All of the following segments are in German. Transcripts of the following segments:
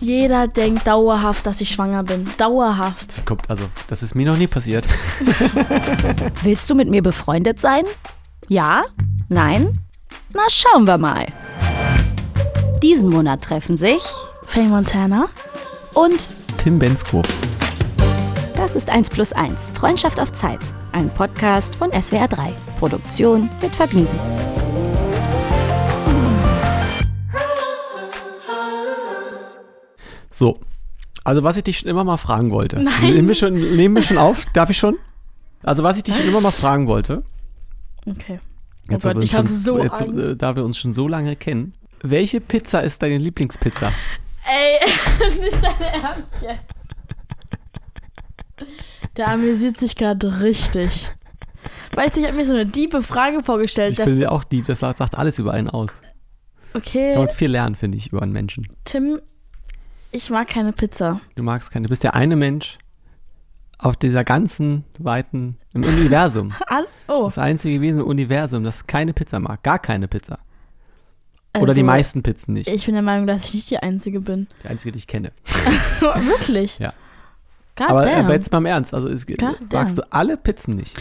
Jeder denkt dauerhaft, dass ich schwanger bin. Dauerhaft. Kommt, also, das ist mir noch nie passiert. Willst du mit mir befreundet sein? Ja? Nein? Na, schauen wir mal. Diesen Monat treffen sich Faye Montana? und Tim Bensko. das ist 1 plus 1. Freundschaft auf Zeit. Ein Podcast von SWR 3. Produktion mit Vergnügen. So. Also, was ich dich schon immer mal fragen wollte. Nein. Nehmen wir schon, nehmen wir schon auf? Darf ich schon? Also, was ich dich schon immer mal fragen wollte. Okay. Oh Jetzt, Gott, ich habe so jetzt, Angst. äh, Da wir uns schon so lange kennen. Welche Pizza ist deine Lieblingspizza? Ey, nicht dein Ernst jetzt. Der amüsiert sich gerade richtig. Weißt du, ich habe mir so eine diebe Frage vorgestellt. Ich finde auch die, das sagt sagt alles über einen aus. okay, Kann man viel lernen, finde ich, über einen Menschen. Tim, ich mag keine Pizza. Du magst keine. Du bist der eine Mensch auf dieser ganzen weiten, im Universum. Oh, Das einzige Wesen im Universum, das keine Pizza mag. Gar keine Pizza. Oder die also, meisten Pizzen nicht. Ich bin der Meinung, dass ich nicht die Einzige bin. Die einzige, die ich kenne. Wirklich? Ja. God aber, damn. aber jetzt mal im Ernst. Also es, God magst du alle Pizzen nicht?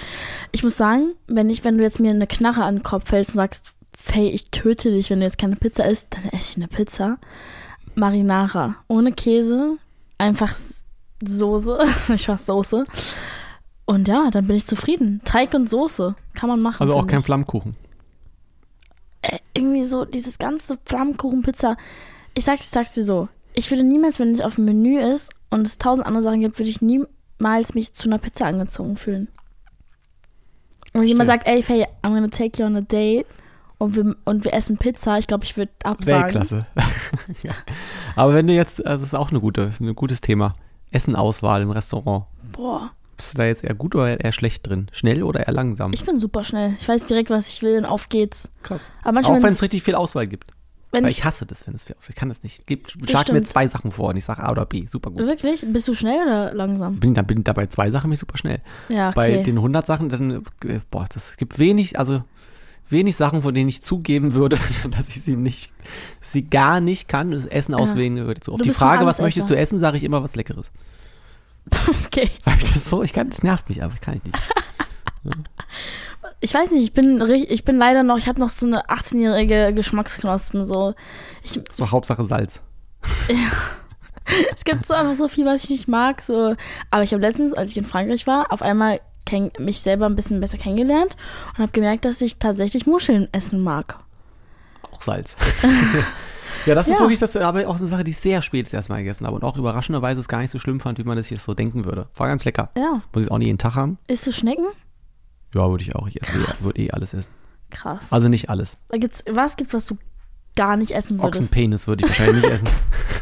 Ich muss sagen, wenn, ich, wenn du jetzt mir eine Knarre an den Kopf hältst und sagst, Faye, ich töte dich, wenn du jetzt keine Pizza isst, dann esse ich eine Pizza. Marinara. Ohne Käse. Einfach Soße. ich mach Soße. Und ja, dann bin ich zufrieden. Teig und Soße. Kann man machen. Also auch kein ich. Flammkuchen. Äh, irgendwie so dieses ganze Flammkuchen-Pizza. Ich sag's, ich sag's dir so. Ich würde niemals, wenn es auf dem Menü ist und es tausend andere Sachen gibt, würde ich niemals mich zu einer Pizza angezogen fühlen. Und jemand sagt, ey, Faye, I'm gonna take you on a date und wir, und wir essen Pizza, ich glaube, ich würde absagen. Weltklasse. ja. Aber wenn du jetzt, also das ist auch eine gute, ein gutes Thema. Essenauswahl im Restaurant. Boah, Bist du da jetzt eher gut oder eher schlecht drin? Schnell oder eher langsam? ich bin super schnell. Ich weiß direkt, was ich will und auf geht's. Krass. Aber manchmal, Auch wenn es richtig viel Auswahl gibt. wenn Weil ich, ich hasse das, wenn es viel Auswahl Ich kann das nicht. Gib, schlag mir zwei Sachen vor und ich sage A oder B. Super gut. Wirklich? Bist du schnell oder langsam? Bin, dann bin ich dabei zwei Sachen mich super schnell. Ja, okay. Bei den 100 Sachen, dann, boah, das gibt wenig, also wenig Sachen, von denen ich zugeben würde, dass ich sie nicht, sie gar nicht kann. Das Essen auswählen gehört so. Auf die Frage, was möchtest du essen, sage ich immer was Leckeres. okay. Weil ich das so, ich kann, das nervt mich, aber ich kann ich nicht. Ich weiß nicht, ich bin ich bin leider noch, ich habe noch so eine 18-jährige Geschmacksknospen so. Ich, So Hauptsache Salz. es gibt so einfach so viel, was ich nicht mag, so. Aber ich habe letztens, als ich in Frankreich war, auf einmal kenn, mich selber ein bisschen besser kennengelernt und habe gemerkt, dass ich tatsächlich Muscheln essen mag. Auch Salz. ja, das ist Ja. wirklich das, aber auch eine Sache, die ich sehr spät das erste Mal gegessen habe und auch überraschenderweise es gar nicht so schlimm fand, wie man das jetzt so denken würde. War ganz lecker. Ja. Muss ich auch nicht jeden Tag haben? Isst du Schnecken? Ja, würde ich auch. Ich esse, würde eh alles essen. Krass. Also nicht alles. Da gibt's, was gibt's, was du gar nicht essen würdest? Ochsenpenis würde ich wahrscheinlich nicht essen.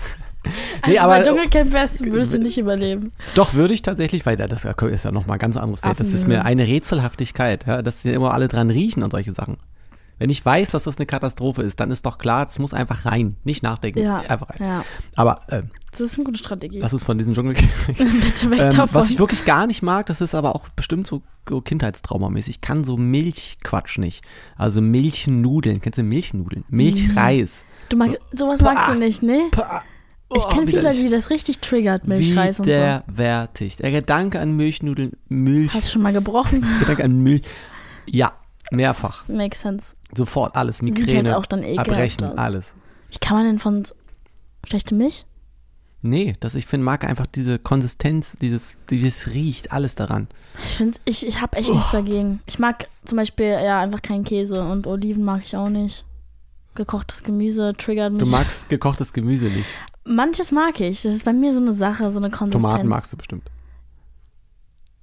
Also Nee, aber- bei Dschungelcamp wärst, würdest du nicht überleben. Doch, würde ich tatsächlich, weil das ist ja nochmal ein ganz anderes Feld. Das ist mir eine Rätselhaftigkeit, ja, dass die immer alle dran riechen und solche Sachen. Wenn ich weiß, dass das eine Katastrophe ist, dann ist doch klar, es muss einfach rein. Nicht nachdenken, Ja. einfach rein. Ja. Aber äh, Das ist eine gute Strategie. das ist von diesem Dschungel. Bitte weg ähm, davon. was ich wirklich gar nicht mag, das ist aber auch bestimmt so, so Kindheitstraumamäßig. Ich kann so Milchquatsch nicht. Also Milchnudeln. Kennst du Milchnudeln? Milchreis. du magst, sowas magst du nicht, ne? Pah. Ich Oh, kenne viele. Leute, die das richtig triggert, Milchreis und so. Widerwärtig. Der Gedanke an Milchnudeln, Milch, Hast du schon mal gebrochen? Gedanke an Milch. Ja, mehrfach. Makes sense. Sofort alles. Migräne, halt auch dann ekelhaft Erbrechen, aus. alles. Wie kann man denn von schlechte Milch? Nee, das, ich finde, mag einfach diese Konsistenz, dieses, dieses riecht, alles daran. Ich finde, ich, ich habe echt nichts dagegen. Ich mag zum Beispiel ja einfach keinen Käse und Oliven mag ich auch nicht. Gekochtes Gemüse triggert mich. Du magst gekochtes Gemüse nicht. Manches mag ich. Das ist bei mir so eine Sache, so eine Konsistenz. Tomaten magst du bestimmt.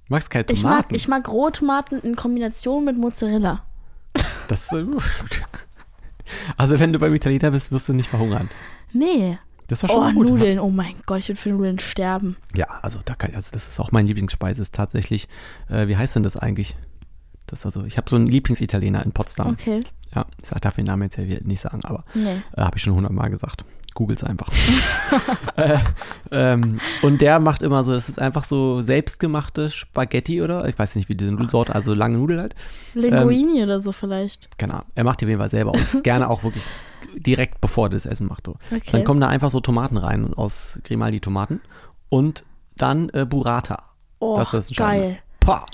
Du magst keine ich mag, Tomaten. ich mag Rohtomaten in Kombination mit Mozzarella. Das, äh, also wenn du beim Italiener bist, wirst du nicht verhungern. Nee. Das war schon Oh, gut. Nudeln. Oh mein Gott, ich würde für Nudeln sterben. Ja, also da kann, also das ist auch mein Lieblingsspeise, ist tatsächlich, äh, wie heißt denn das eigentlich? Das ist also, ich habe so einen Lieblingsitaliener in Potsdam. Okay. Ja, ich darf den Namen jetzt ja nicht sagen, aber Nee. äh, habe ich schon hundertmal gesagt. Googles einfach. äh, ähm, und der macht immer so, es ist einfach so selbstgemachte Spaghetti oder ich weiß nicht, wie diese Nudelsorte, also lange Nudel halt. Linguini oder so vielleicht. Keine Ahnung. Er macht die auf jeden Fall selber und gerne auch wirklich direkt bevor das Essen macht. So. Okay. Dann kommen da einfach so Tomaten rein aus Grimaldi-Tomaten und dann äh, Burrata. oh, das ist geil. Pah.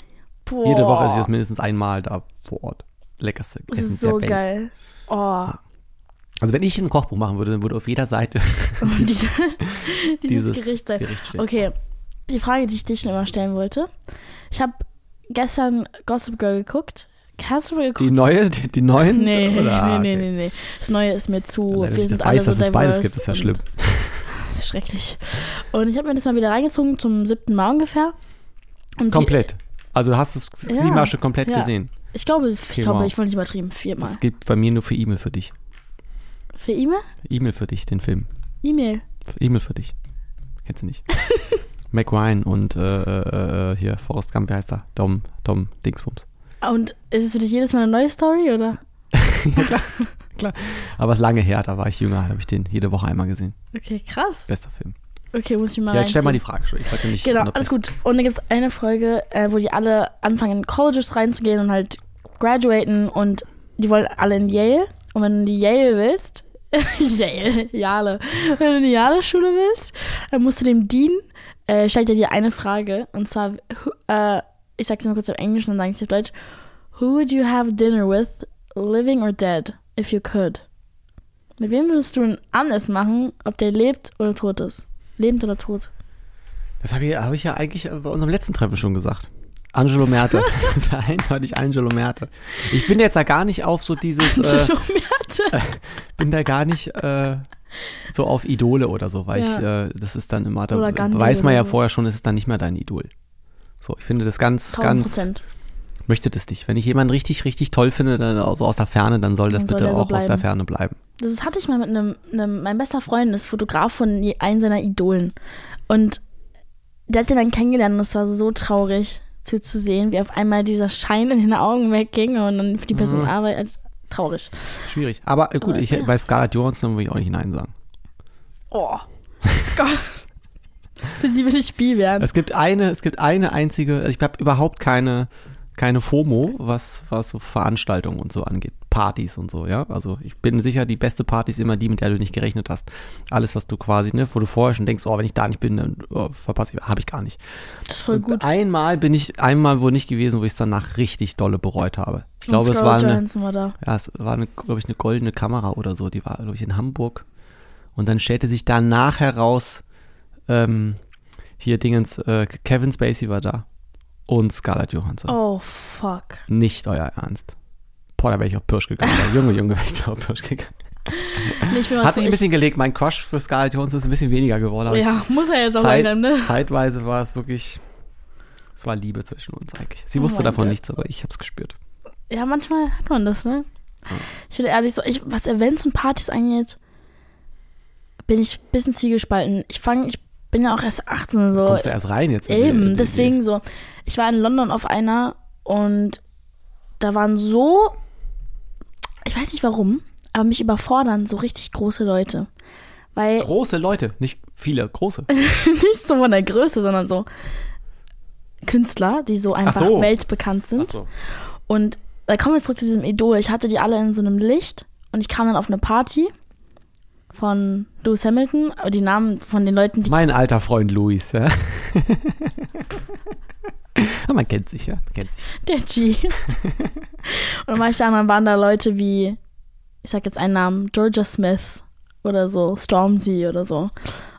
Boah, Jede Woche ist jetzt mindestens einmal da vor Ort. Leckerste Das Essen ist so geil. Oh, Also wenn ich ein Kochbuch machen würde, dann würde auf jeder Seite diese, dieses, dieses Gericht sein. Gericht stehen. Okay, die Frage, die ich dich schon immer stellen wollte. Ich habe gestern Gossip Girl geguckt. Hast du geguckt? Die neue, die, die neuen? Nee, Oder? nee, nee, Okay. nee, nee. Das Neue ist mir zu. Wenn wir sind alle weiß, so dass es beides gibt, ist ja schlimm. Das ist schrecklich. Und ich habe mir das mal wieder reingezogen zum siebten Mal ungefähr. Und Komplett. Also du hast es Ja, siebenmal schon komplett ja. gesehen. Ich glaube, ich Okay, glaube, wow. ich wollte nicht übertrieben. Viermal. Das gibt bei mir nur für E-Mail für dich. Für E-Mail? E-Mail für dich, den Film. E-Mail. E-Mail für dich. Kennst du nicht. Mac Ryan und äh, äh, äh, hier Forrest Gump, wie heißt er? Dom, Dom Dingsbums. Und ist es für dich jedes Mal eine neue Story oder? Aber es ist lange her, da war ich jünger, habe ich den jede Woche einmal gesehen. Okay, krass. Bester Film. Okay, muss ich mal Ja, jetzt stell mal die. Frage schon. Ich wollte nicht Genau, alles gut. Und dann gibt es eine Folge, äh, wo die alle anfangen, in Colleges reinzugehen und halt graduaten und die wollen alle in Yale. Und wenn du in die Yale willst, Yale, Jale, wenn du in die Jale-Schule willst, dann musst du dem Dean, äh, stellt er dir eine Frage. Und zwar, äh, ich sag's mal kurz auf Englisch und dann sage ich es auf Deutsch. Who would you have dinner with, living or dead, if you could? Mit wem würdest du ein Abendessen machen, ob der lebt oder tot ist? Lebend oder tot? Das habe ich, hab ich ja eigentlich bei unserem letzten Treffen schon gesagt. Angelo Merte. das ist eindeutig Angelo Merte. Ich bin jetzt da gar nicht auf so dieses, äh, Angelo Merte. bin da gar nicht äh, so auf Idole oder so, weil ich, äh, das ist dann immer, da weiß man ja so. vorher schon, es ist dann nicht mehr dein Idol. So, ich finde das ganz, 1000 ganz, Prozent. möchte das nicht. Wenn ich jemanden richtig, richtig toll finde, dann also aus der Ferne, dann soll das Dann soll bitte der so auch aus der. Ferne bleiben. Das hatte ich mal mit einem, einem, mein bester Freund ist Fotograf von einem seiner Idolen. Und der hat ihn dann kennengelernt und es war so traurig zuzusehen, wie auf einmal dieser Schein in den Augen wegging und dann für die Person Mhm. arbeitet. Traurig. Schwierig. Aber äh, gut, Aber, ich, ja. bei Scarlett Johansson würde ich auch nicht Nein sagen. Oh. Scott. für sie will ich Bi werden. Es gibt eine, es gibt eine einzige, also ich habe überhaupt keine, keine FOMO, was, was so Veranstaltungen und so angeht. Partys und so, ja. Also ich bin sicher, die beste Party ist immer die, mit der du nicht gerechnet hast. Alles, was du quasi, ne, wo du vorher schon denkst, oh, wenn ich da nicht bin, dann oh, verpasse ich, habe ich gar nicht. Das ist voll gut. Einmal bin ich, einmal wohl nicht gewesen, wo ich es danach richtig dolle bereut habe. Ich glaube, es war Scarlett eine, Johansson war da. ja, es war eine, glaube ich, eine goldene Kamera oder so. Die war, glaube ich, in Hamburg. Und dann stellte sich danach heraus, ähm, hier Dingens, äh, Kevin Spacey war da. Und Scarlett Johansson. Oh, fuck. Nicht euer Ernst. Boah, da wäre ich auf Pirsch gegangen. Junge, Junge, wäre ich da auf Pirsch gegangen. Nee, Hat sich ein bisschen gelegt. Mein Crush für Scarlett Johansson ist ein bisschen weniger geworden. Ja, muss er jetzt auch Zeit, langsam, ne? Zeitweise war es wirklich, es war Liebe zwischen uns eigentlich. Sie Oh wusste davon Gott. nichts, aber ich habe es gespürt. Ja, manchmal hat man das, ne? Ich bin ehrlich, so, ich, was Events und Partys angeht, bin ich ein bisschen zwiegespalten. Ich fange, ich bin ja auch erst 18, so. Kommst du erst rein jetzt? in die- Eben, die- deswegen so. Ich war in London auf einer und da waren so, ich weiß nicht warum, aber mich überfordern so richtig große Leute. Weil Große Leute, nicht viele, große. nicht so von der Größe, sondern so Künstler, die so einfach so. weltbekannt sind. Achso. Und da kommen wir zurück zu diesem Idol. Ich hatte die alle in so einem Licht und ich kam dann auf eine Party von Lewis Hamilton, die Namen von den Leuten, die Mein alter Freund Luis, ja. ja man kennt sich, ja. Man kennt sich. der G. und dann war ich da und dann waren da Leute wie, ich sag jetzt einen Namen, Georgia Smith oder so, Stormzy oder so.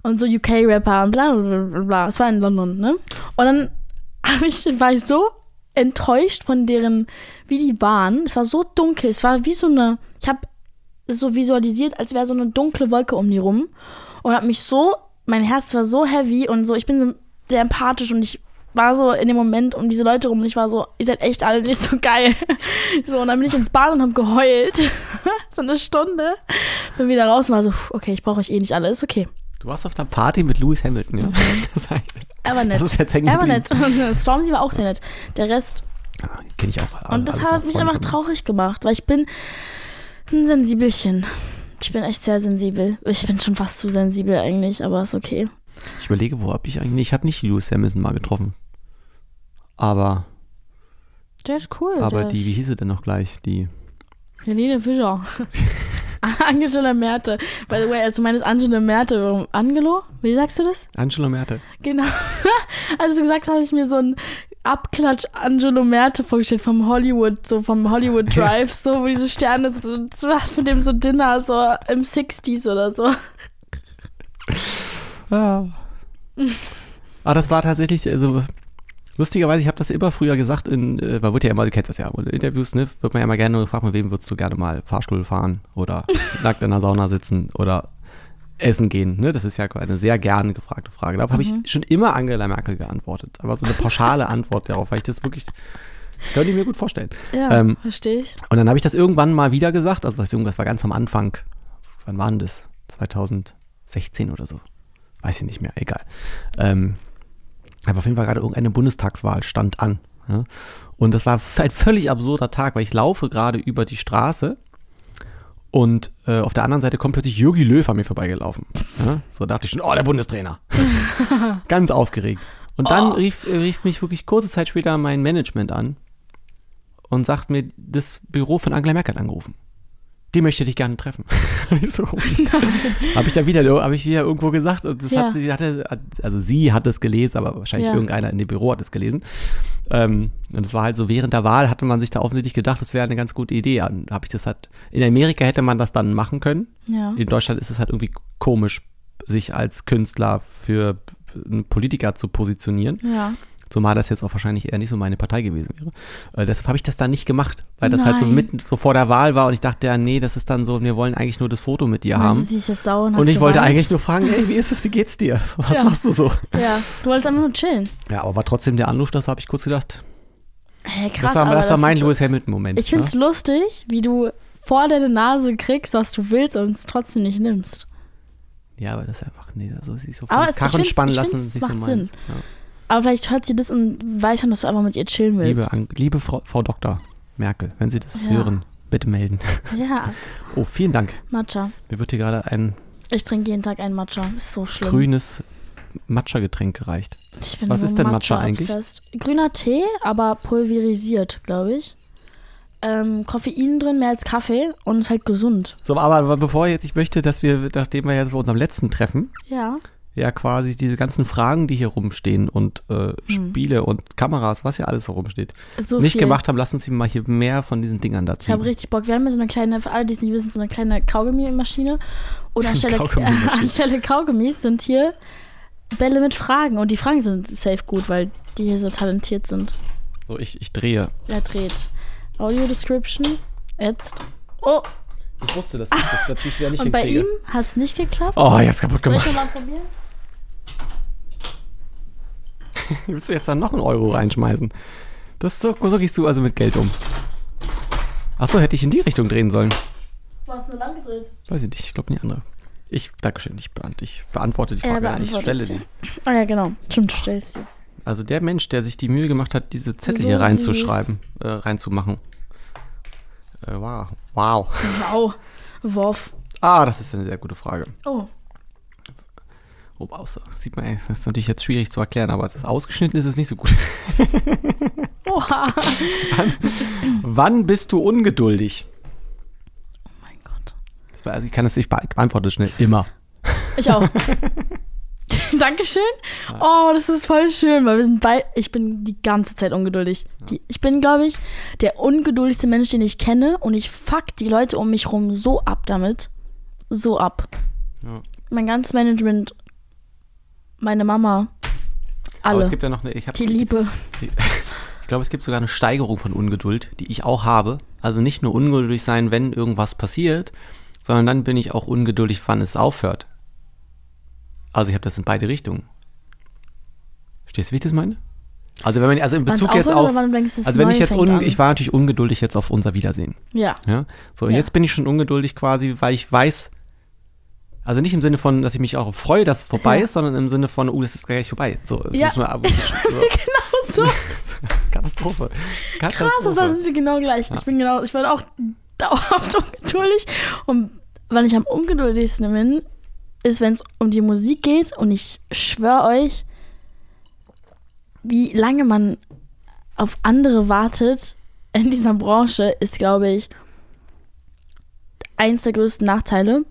Und so UK-Rapper und bla bla bla bla. Es war in London, ne? Und dann hab ich, war ich so enttäuscht von deren, wie die waren. Es war so dunkel. Es war wie so eine, ich habe es so visualisiert, als wäre so eine dunkle Wolke um die rum. Und hab mich so, mein Herz war so heavy und so, ich bin so sehr empathisch und ich war so in dem Moment um diese Leute rum und ich war so, ihr seid echt alle nicht so geil. So, und dann bin ich ins Bad und hab geheult. so eine Stunde. Bin wieder raus und war so, okay, ich brauche euch eh nicht alle, ist okay. Du warst auf einer Party mit Lewis Hamilton, ja. Das, heißt, Er war nett. das ist jetzt hängen er war geblieben. nett. Und Stormzy war auch sehr nett. Der Rest Ja, Kenn ich auch. Und das hat mich einfach traurig gemacht, weil ich bin ein Sensibelchen. Ich bin echt sehr sensibel. Ich bin schon fast zu sensibel eigentlich, aber ist okay. Ich überlege, wo hab ich eigentlich. Ich habe nicht Lewis Hamilton mal getroffen. Aber, Der ist cool. aber die, wie hieß sie denn noch gleich? Die, Helene Fischer. Angela Merte. By the way, also meines Angela Merte. Angelo? Wie sagst du das? Angelo Merte. Genau. Als du gesagt hast, habe ich mir so ein Abklatsch Angelo Merte vorgestellt vom Hollywood, so vom Hollywood. Drive, so, wo diese Sterne, so, hast mit dem so Dinner, so im 60s oder so. Ja. Aber das war tatsächlich, also lustigerweise, ich habe das immer früher gesagt, in, äh, man wird ja immer, du kennst das ja, in Interviews, ne, wird man ja immer gerne gefragt, mit wem würdest du gerne mal Fahrstuhl fahren oder nackt in der Sauna sitzen oder essen gehen, ne? Das ist ja eine sehr gerne gefragte Frage. Darauf habe ich schon immer Angela Merkel geantwortet. Aber so eine pauschale Antwort darauf, weil ich das wirklich, könnte ich mir gut vorstellen. Ja, Ähm, verstehe ich. Und dann habe ich das irgendwann mal wieder gesagt, also was irgendwas war ganz am Anfang. Wann war denn das? 2016 oder so. Weiß ich nicht mehr, egal. Ähm, aber auf jeden Fall gerade irgendeine Bundestagswahl stand an. Ja? Und das war ein völlig absurder Tag, weil ich laufe gerade über die Straße und äh, auf der anderen Seite kommt plötzlich Jürgi Löw an mir vorbeigelaufen. Ja? So dachte ich schon, oh, der Bundestrainer. Ganz aufgeregt. Und dann Oh. rief, rief mich wirklich kurze Zeit später mein Management an und sagt mir, das Büro von Angela Merkel hat angerufen. Die möchte dich gerne treffen. so, habe ich da wieder, habe ich wieder irgendwo gesagt und das Ja. hat sie hatte, also sie hat es gelesen, aber wahrscheinlich Ja. irgendeiner in dem Büro hat es gelesen. Ähm, und es war halt so während der Wahl hatte man sich da offensichtlich gedacht, das wäre eine ganz gute Idee. Habe ich das halt in Amerika hätte man das dann machen können. Ja. In Deutschland ist es halt irgendwie komisch, sich als Künstler für einen Politiker zu positionieren. Ja. Zumal das jetzt auch wahrscheinlich eher nicht so meine Partei gewesen wäre. Äh, deshalb habe ich das dann nicht gemacht, weil das halt so mitten so vor der Wahl war und ich dachte, ja, nee, das ist dann so, wir wollen eigentlich nur das Foto mit dir Also haben. sie ist jetzt sauer und, Und ich wollte eigentlich nur fragen, ey, wie ist es, wie geht's dir? Was Ja. machst du so? Ja, du wolltest einfach nur chillen. Ja, aber war trotzdem der Anruf, das habe ich kurz gedacht. Hey, krass, das war, das war mein ist, Lewis Hamilton-Moment. Ich finde es ne? lustig, wie du vor deine Nase kriegst, was du willst und es trotzdem nicht nimmst. Ja, aber das ist einfach, nee, so sich so Aber von Karren spannen lassen, ist so macht meins. Sinn. Ja. Aber vielleicht hört sie das und weiß schon, dass du einfach mit ihr chillen willst. Liebe, liebe Frau, Frau Dr. Merkel, wenn Sie das Ja. hören, bitte melden. Ja, Oh, vielen Dank. Matcha. Mir wird hier gerade ein Ich trinke jeden Tag einen Matcha. Ist so schlimm. grünes Matcha-Getränk gereicht. Was ist denn Matcha eigentlich? obsessed. Grüner Tee, aber pulverisiert, glaube ich. Ähm, Koffein drin, mehr als Kaffee und ist halt gesund. So, aber bevor jetzt, ich möchte, dass wir, nachdem wir jetzt bei unserem letzten Treffen, Ja. Ja quasi diese ganzen Fragen, die hier rumstehen und äh, Spiele und Kameras, was ja alles so rumsteht. So nicht viel. gemacht haben, lass uns mal hier mehr von diesen Dingern da Ich habe richtig Bock. Wir haben ja so eine kleine, für alle, die es nicht wissen, so eine kleine Kaugummi-Maschine. Und anstelle, Kaugummi-Maschine. anstelle Kaugummis sind hier Bälle mit Fragen. Und die Fragen sind safe gut, weil die hier so talentiert sind. So, ich, ich drehe. Er dreht. Audio Description. Jetzt. Oh, Ich wusste, dass ich das natürlich wieder nicht und bei hinkriege. ihm hat es nicht geklappt. Oh, ich hab's kaputt Soll ich gemacht. nochmal probieren? Willst du jetzt dann noch einen Euro reinschmeißen? Das so, so gehst du also mit Geld um. Achso, hätte ich in die Richtung drehen sollen. Du hast nur lang gedreht. Weiß ich nicht, ich glaube die andere. Ich, Dankeschön, ich, beant ich beantworte die Er Frage. ich beantwortet stelle sie. Ah ja, genau. Stimmt, du stellst sie. Also der Mensch, der sich die Mühe gemacht hat, diese Zettel So hier reinzuschreiben, äh, reinzumachen. Äh, wow. Wow. Wow. Worf. Ah, das ist eine sehr gute Frage. Oh. Wow, so, sieht man, das ist natürlich jetzt schwierig zu erklären, aber das ausgeschnitten ist es nicht so gut. Oha. Wann bist du ungeduldig? Oh mein Gott. Das Also ich kann es, ich be- beantworte es schnell. Immer. Ich auch. Dankeschön. Oh, das ist voll schön, weil wir sind bei. Ich bin die ganze Zeit ungeduldig. Die, ich bin, glaube ich, der ungeduldigste Mensch, den ich kenne und ich fuck die Leute um mich rum so ab damit. So ab. Ja. Mein ganzes Management, meine Mama, Aber alle. es gibt ja noch eine, ich habe die Liebe. Ich glaube, es gibt sogar eine Steigerung von Ungeduld, die ich auch habe. Also nicht nur ungeduldig sein, wenn irgendwas passiert, sondern dann bin ich auch ungeduldig, wann es aufhört. Also ich habe das in beide Richtungen. Verstehst du, wie ich das meine? Also wenn man, also in Bezug jetzt auf, denkst, also wenn ich jetzt, un, ich war natürlich ungeduldig jetzt auf unser Wiedersehen. Ja. Ja, so und Ja. jetzt bin ich schon ungeduldig quasi, weil ich weiß, also nicht im Sinne von, dass ich mich auch freue, dass es vorbei Ja. ist, sondern im Sinne von, oh, das ist gleich vorbei. So, Ja. muss man, aber, so. So Katastrophe. krass, Katastrophe. da sind wir genau gleich. Ich bin genau, ich bin auch dauerhaft ungeduldig. Und wann ich am ungeduldigsten bin, ist, wenn es um die Musik geht. Und ich schwöre euch, wie lange man auf andere wartet in dieser Branche, ist, glaube ich, eins der größten Nachteile.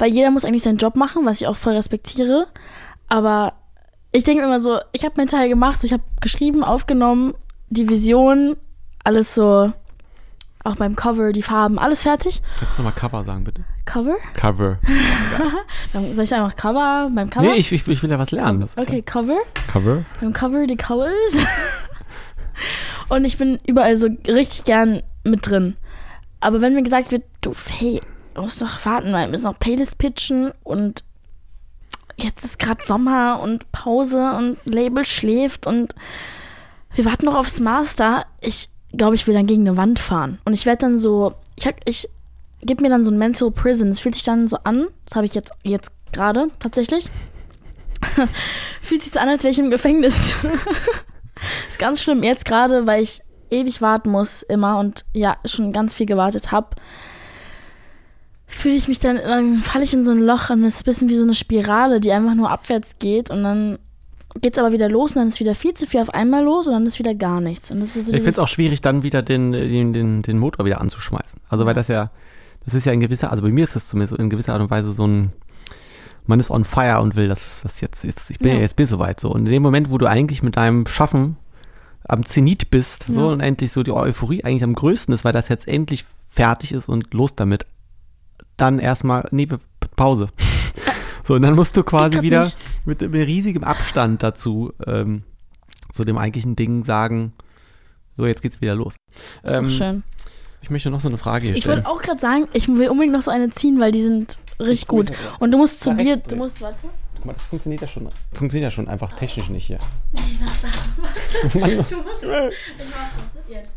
Weil jeder muss eigentlich seinen Job machen, was ich auch voll respektiere. Aber ich denke immer so, ich habe meinen Teil gemacht, ich habe geschrieben, aufgenommen, die Vision, alles so, auch beim Cover, die Farben, alles fertig. Kannst du nochmal Cover sagen, bitte? Cover? Cover. Dann soll ich einfach Cover beim Cover? Nee, ich, ich, ich will ja was lernen. Okay, Cover. Ja Cover. Beim Cover die Colors. Und ich bin überall so richtig gern mit drin. Aber wenn mir gesagt wird, du, hey, du musst noch warten, weil wir müssen noch Playlist pitchen und jetzt ist gerade Sommer und Pause und Label schläft und wir warten noch aufs Master. Ich glaube, ich will dann gegen eine Wand fahren. Und ich werde dann so, ich, hab, ich gebe mir dann so ein Mental Prison. Es fühlt sich dann so an, das habe ich jetzt, jetzt gerade tatsächlich. fühlt sich so an, als wäre ich im Gefängnis. ist ganz schlimm. Jetzt gerade, weil ich ewig warten muss immer und ja, schon ganz viel gewartet habe, fühle ich mich dann, dann falle ich in so ein Loch und es ist ein bisschen wie so eine Spirale, die einfach nur abwärts geht und dann geht es aber wieder los und dann ist wieder viel zu viel auf einmal los und dann ist wieder gar nichts. Und das ist so ich finde es auch schwierig, dann wieder den, den, den, den Motor wieder anzuschmeißen. Also, weil das ja, das ist ja in gewisser, also bei mir ist das zumindest in gewisser Art und Weise so ein, man ist on fire und will das, das jetzt, jetzt ich bin ja. jetzt bin soweit so. Und in dem Moment, wo du eigentlich mit deinem Schaffen am Zenit bist ja. so, und endlich so die Euphorie eigentlich am größten ist, weil das jetzt endlich fertig ist und los damit, dann erstmal, nee, Pause. so, und dann musst du quasi wieder nicht. mit, mit riesigem Abstand dazu ähm, zu dem eigentlichen Ding sagen, so, jetzt geht's wieder los. Ähm, schön. Ich möchte noch so eine Frage hier ich stellen. Ich wollte auch gerade sagen, ich will unbedingt noch so eine ziehen, weil die sind richtig gut. Und du musst zu dir, du musst, warte. Guck mal, das funktioniert ja schon, funktioniert ja schon einfach technisch nicht hier. Nee, warte, warte. Du musst, ich mach, jetzt.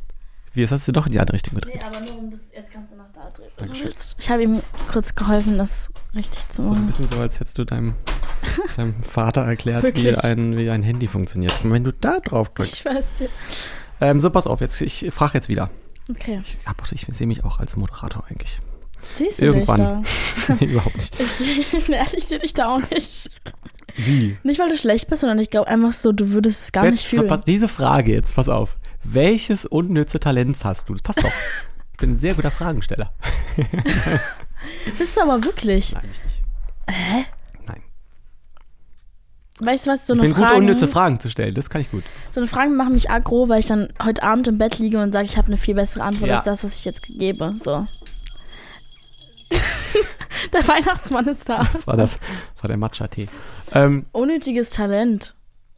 Wie, jetzt hast du doch in die andere Richtung gedreht. Nee, aber nur um das, jetzt kannst drehen. Dankeschön. Ich habe ihm kurz geholfen, das richtig zu machen. Das ist ein bisschen so, als hättest du deinem, deinem Vater erklärt, wie ein, wie ein Handy funktioniert. Und wenn du da drauf drückst. Ich weiß dir. Ähm, so, pass auf, jetzt, ich frage jetzt wieder. Okay. Ich, ich, ich sehe mich auch als Moderator eigentlich. Siehst du Irgendwann. dich da? nee, überhaupt nicht. Ich, ehrlich, ich sehe dich da auch nicht. Wie? Nicht, weil du schlecht bist, sondern ich glaube einfach so, du würdest es gar Jetzt, nicht fühlen. So, pass, diese Frage jetzt, pass auf. Welches unnütze Talent hast du? Das passt doch. Ich bin ein sehr guter Fragensteller. Bist du aber wirklich? Nein, ich nicht. Hä? Nein. Weißt du was, so ich eine bin Frage. gut, unnütze Fragen zu stellen. Das kann ich gut. So eine Fragen machen mich aggro, weil ich dann heute Abend im Bett liege und sage, ich habe eine viel bessere Antwort Ja. als das, was ich jetzt gebe. So. der Weihnachtsmann ist da. Das war das, das war der Matcha-Tee. Ähm, Unnötiges Talent.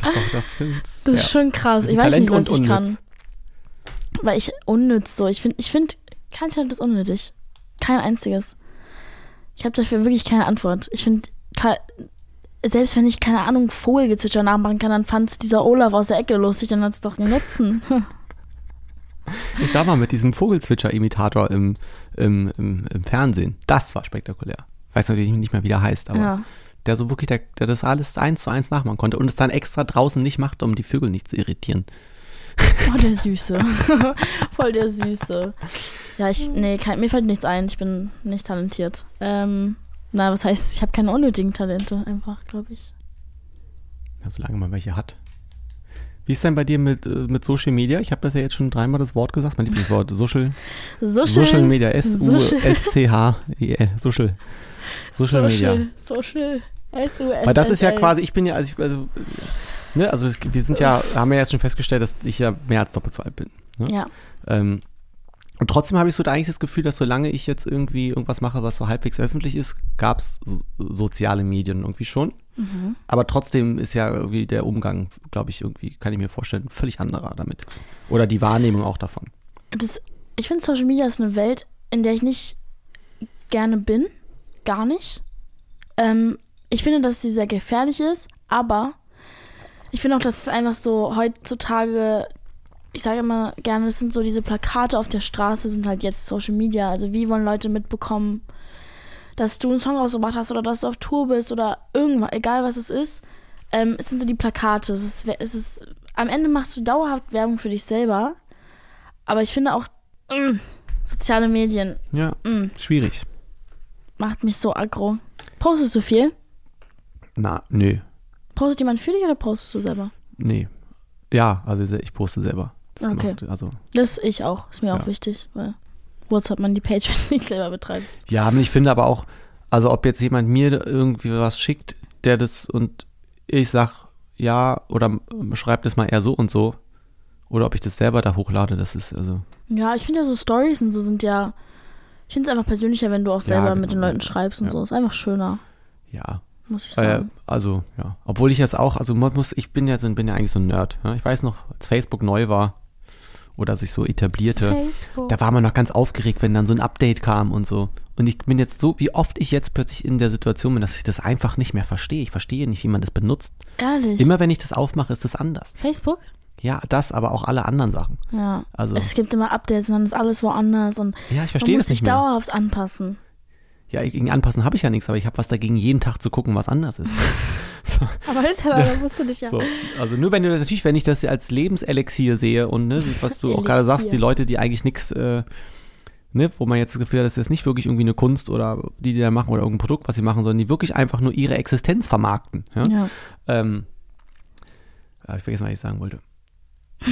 Das ist doch, das stimmt. Das ist schon krass. Ist Ich weiß nicht, Talent was und ich unnütz. kann. Weil ich unnütz so. Ich finde, ich finde, kein Talent ist unnötig. Kein einziges. Ich habe dafür wirklich keine Antwort. Ich finde, selbst wenn ich, keine Ahnung, Vogelgezwitscher nachmachen kann, dann fand dieser Olaf aus der Ecke lustig, dann hat es doch einen Nutzen. Ich war mal mit diesem Vogelzwitscher-Imitator im, im, im, im Fernsehen. Das war spektakulär. Ich weiß natürlich nicht mehr, wie der heißt, aber ja. Der so wirklich, der, der das alles eins zu eins nachmachen konnte und es dann extra draußen nicht macht, um die Vögel nicht zu irritieren. Oh, der Süße. Voll der Süße. Ja, ich, nee, kein, mir fällt nichts ein. Ich bin nicht talentiert. Ähm, na, was heißt, ich habe keine unnötigen Talente, einfach, glaube ich. Ja, solange man welche hat. Wie ist denn bei dir mit, äh, mit Social Media? Ich habe das ja jetzt schon dreimal das Wort gesagt, mein Lieblingswort. Social, Social, Social Media, Social. S-U-S-C-H-I-L. Social. Social Media. Social. S-U-S. Weil das ist ja quasi, ich bin ja, also, also, ne, also wir sind ja, haben ja jetzt schon festgestellt, dass ich ja mehr als doppelt so alt bin. Ne? Ja. Ähm, und trotzdem habe ich so eigentlich das Gefühl, dass solange ich jetzt irgendwie irgendwas mache, was so halbwegs öffentlich ist, gab es so, soziale Medien irgendwie schon. Mhm. Aber trotzdem ist ja irgendwie der Umgang, glaube ich, irgendwie, kann ich mir vorstellen, völlig anderer damit. Oder die Wahrnehmung auch davon. Das, ich finde, Social Media ist eine Welt, in der ich nicht gerne bin. Gar nicht. Ähm, ich finde, dass sie sehr gefährlich ist, aber ich finde auch, dass es einfach so heutzutage, ich sage immer gerne, es sind so diese Plakate auf der Straße, sind halt jetzt Social Media. Also wie wollen Leute mitbekommen, dass du einen Song rausgebracht hast oder dass du auf Tour bist oder irgendwas, egal was es ist. Ähm, es sind so die Plakate. Es ist, es ist, am Ende machst du dauerhaft Werbung für dich selber. Aber ich finde auch, mh, soziale Medien Ja, mh, schwierig. macht mich so aggro. Postest du viel? Na, nö. Postet jemand für dich oder postest du selber? Nee. Ja, also ich poste selber. Das Okay. macht- also, Das ich auch. Ist mir auch Ja. wichtig, weil wozu hat man die Page, wenn du nicht selber betreibst? ja, aber ich finde aber auch, also ob jetzt jemand mir irgendwie was schickt, der das und ich sag ja oder schreibt es mal eher so und so oder ob ich das selber da hochlade, das ist also Ja, ich finde ja so Stories und so sind ja. Ich finde es einfach persönlicher, wenn du auch Ja, selber genau. mit den Leuten schreibst und Ja. so. Ist einfach schöner, ja. muss ich Äh, sagen. also ja, obwohl ich jetzt auch, also muss, ich bin ja bin ja eigentlich so ein Nerd. Ja? Ich weiß noch, als Facebook neu war oder sich so etablierte, Facebook. da war man noch ganz aufgeregt, wenn dann so ein Update kam und so. Und ich bin jetzt so, wie oft ich jetzt plötzlich in der Situation bin, dass ich das einfach nicht mehr verstehe. Ich verstehe nicht, wie man das benutzt. Ehrlich. Immer wenn ich das aufmache, ist das anders. Facebook? Ja, das, aber auch alle anderen Sachen. Ja. Also, Es gibt immer Updates und dann ist alles woanders und ja, ich man verstehe muss das sich nicht mehr. dauerhaft anpassen. Ja, gegen Anpassen habe ich ja nichts, aber ich habe was dagegen, jeden Tag zu gucken, was anders ist. so, Aber ist ja, da musst du dich ja. so. Also nur wenn du natürlich, wenn ich das als Lebenselixier sehe und ne, was du auch gerade sagst, die. Leute, die eigentlich nichts, äh, ne, wo man jetzt das Gefühl hat, das ist nicht wirklich irgendwie eine Kunst oder die, die da machen oder irgendein Produkt, was sie machen, sondern die wirklich einfach nur ihre Existenz vermarkten. Ja? Ja. Ähm, ja, ich vergesse mal, was ich sagen wollte.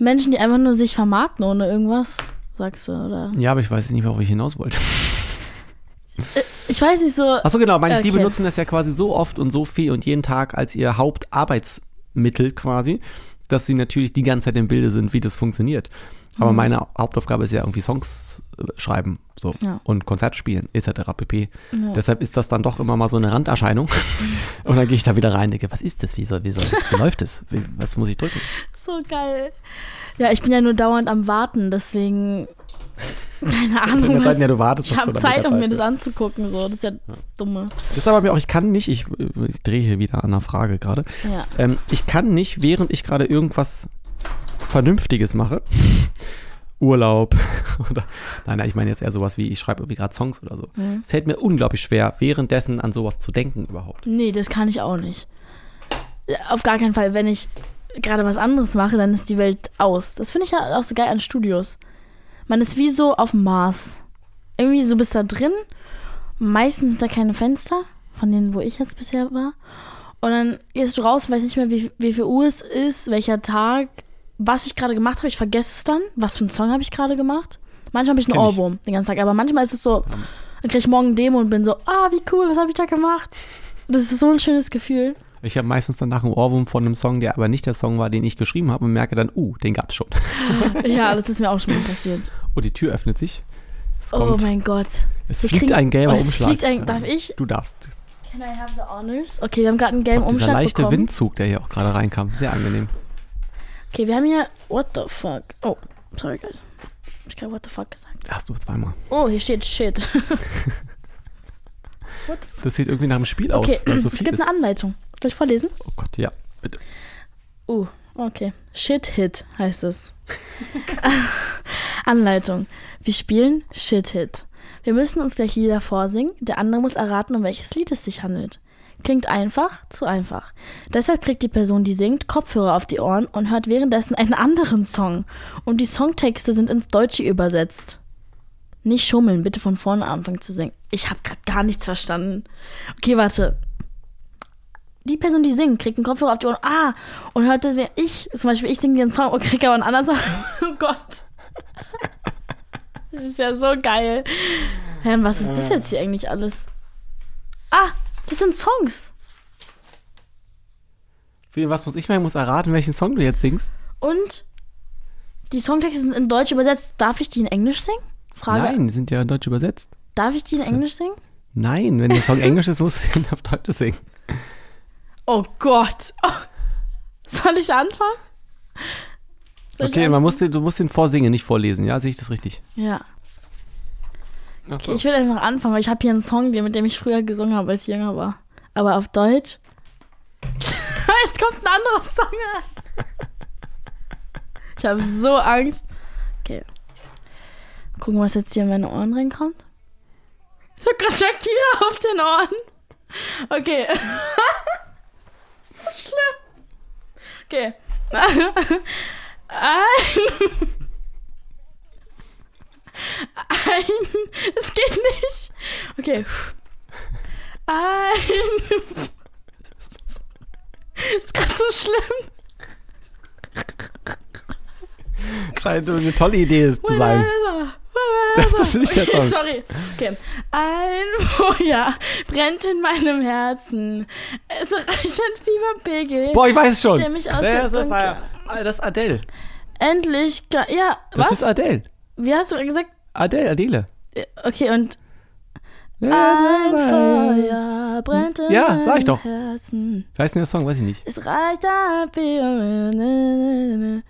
Menschen, die einfach nur sich vermarkten ohne irgendwas, sagst du, oder? Ja, aber ich weiß nicht mehr, wo ich hinaus wollte. Ich weiß nicht so. Achso, genau, meine ich, die Okay. benutzen das ja quasi so oft und so viel und jeden Tag als ihr Hauptarbeitsmittel quasi, dass sie natürlich die ganze Zeit im Bilde sind, wie das funktioniert. Aber Mhm. meine Hauptaufgabe ist ja irgendwie Songs äh, schreiben so Ja. und Konzerte spielen etc. pp. Ja. Deshalb ist das dann doch immer mal so eine Randerscheinung. und dann gehe ich da wieder rein und denke, was ist das? Wie soll, wie soll das? Wie läuft das? Wie, was muss ich drücken? So geil. Ja, ich bin ja nur dauernd am Warten, deswegen. Keine Ahnung. Was- Zeit, der du wartest, ich habe Zeit, um mir das ja. anzugucken. So. Das ist ja das Dumme. Das ist aber mir auch, ich kann nicht, ich, ich drehe hier wieder an der Frage gerade. Ja. Ähm, ich kann nicht, während ich gerade irgendwas Vernünftiges mache, Urlaub oder, nein, nein, ich meine jetzt eher sowas wie, ich schreibe irgendwie gerade Songs oder so. Mhm. Fällt mir unglaublich schwer, währenddessen an sowas zu denken überhaupt. Nee, das kann ich auch nicht. Auf gar keinen Fall. Wenn ich gerade was anderes mache, dann ist die Welt aus. Das finde ich ja auch so geil an Studios. Man ist wie so auf dem Mars. Irgendwie so bist da drin. Meistens sind da keine Fenster, von denen, wo ich jetzt bisher war. Und dann gehst du raus, weißt nicht mehr, wie, wie viel Uhr es ist, welcher Tag, was ich gerade gemacht habe. Ich vergesse es dann. Was für einen Song habe ich gerade gemacht? Manchmal habe ich einen Kenn ich. Ohrwurm den ganzen Tag, aber manchmal ist es so, dann kriege ich morgen ein Demo und bin so, ah, wie cool, was habe ich da gemacht? Das ist so ein schönes Gefühl. Ich habe meistens danach einen Ohrwurm von einem Song, der aber nicht der Song war, den ich geschrieben habe und merke dann, uh, den gab's schon. Ja, das ist mir auch schon mal passiert. Oh, die Tür öffnet sich. Es, Oh kommt, mein Gott. es Wir fliegt kriegen- ein gelber oh, es Umschlag. fliegt ein- darf ich? Du darfst. Can I have the honors? Okay, wir haben gerade einen gelben dieser Umschlag leichte bekommen. Windzug, der hier auch gerade reinkam. Sehr angenehm. Okay, wir haben hier. What the fuck? Oh, sorry, guys. Ich gerade what the fuck gesagt? Hast du zweimal. Oh, hier steht shit. what the fuck? Das sieht irgendwie nach einem Spiel aus, Okay, weil so es gibt ist. eine Anleitung. Soll ich vorlesen? Oh Gott, ja, bitte. Uh, okay. Shit Hit heißt es. Anleitung. Wir spielen Shit Hit. Wir müssen uns gleich Lieder vorsingen. Der andere muss erraten, um welches Lied es sich handelt. Klingt einfach, zu einfach. Deshalb kriegt die Person, die singt, Kopfhörer auf die Ohren und hört währenddessen einen anderen Song. Und die Songtexte sind ins Deutsche übersetzt. Nicht schummeln, bitte von vorne anfangen zu singen. Ich habe gerade gar nichts verstanden. Okay, warte die Person, die singt, kriegt einen Kopfhörer auf die Ohren. Ah, und hört das, wenn ich, zum Beispiel, ich singe dir einen Song und kriege aber einen anderen Song. Oh Gott. Das ist ja so geil. Hä, was ist das jetzt hier eigentlich alles? Ah, das sind Songs. Wie, Was muss ich machen? Ich muss erraten, welchen Song du jetzt singst. Und die Songtexte sind in Deutsch übersetzt. Darf ich die in Englisch singen? Frage. Nein, die sind ja in Deutsch übersetzt. Darf ich die in Englisch singen? Nein, wenn der Song Englisch ist, musst du ihn auf Deutsch singen. Oh Gott. Oh. Soll ich anfangen? Soll ich Okay, man anfangen? muss den, du musst den vorsingen, nicht vorlesen, ja? Sehe ich das richtig? Ja. Okay, ich will einfach anfangen, weil ich habe hier einen Song, den- mit dem ich früher gesungen habe, als ich jünger war. Aber auf Deutsch. Jetzt kommt ein anderer Song. Ich habe so Angst. Okay. Gucken, was jetzt hier in meine Ohren reinkommt. Ich hab grad Shakira auf den Ohren. Okay. ist so schlimm. Okay. Ein. Ein. Es geht nicht. Okay. Ein. ist gerade so schlimm. Scheint eine tolle Idee zu sein. Das ist nicht der Song. Sorry. Okay. Ein Feuer brennt in meinem Herzen. Es reicht ein Fieberpegel. Boah, ich weiß schon. Der mich aus Der Fire. Ah, Das ist Adele. Endlich. Ja, Das was? ist Adele. Wie hast du gesagt? Adele, Adele. Okay, und Ja, ein Feuer brennt in Ja, sag ich doch. Herzen. Wie heißt denn der Song? Weiß ich nicht. Es reicht ein Fieber.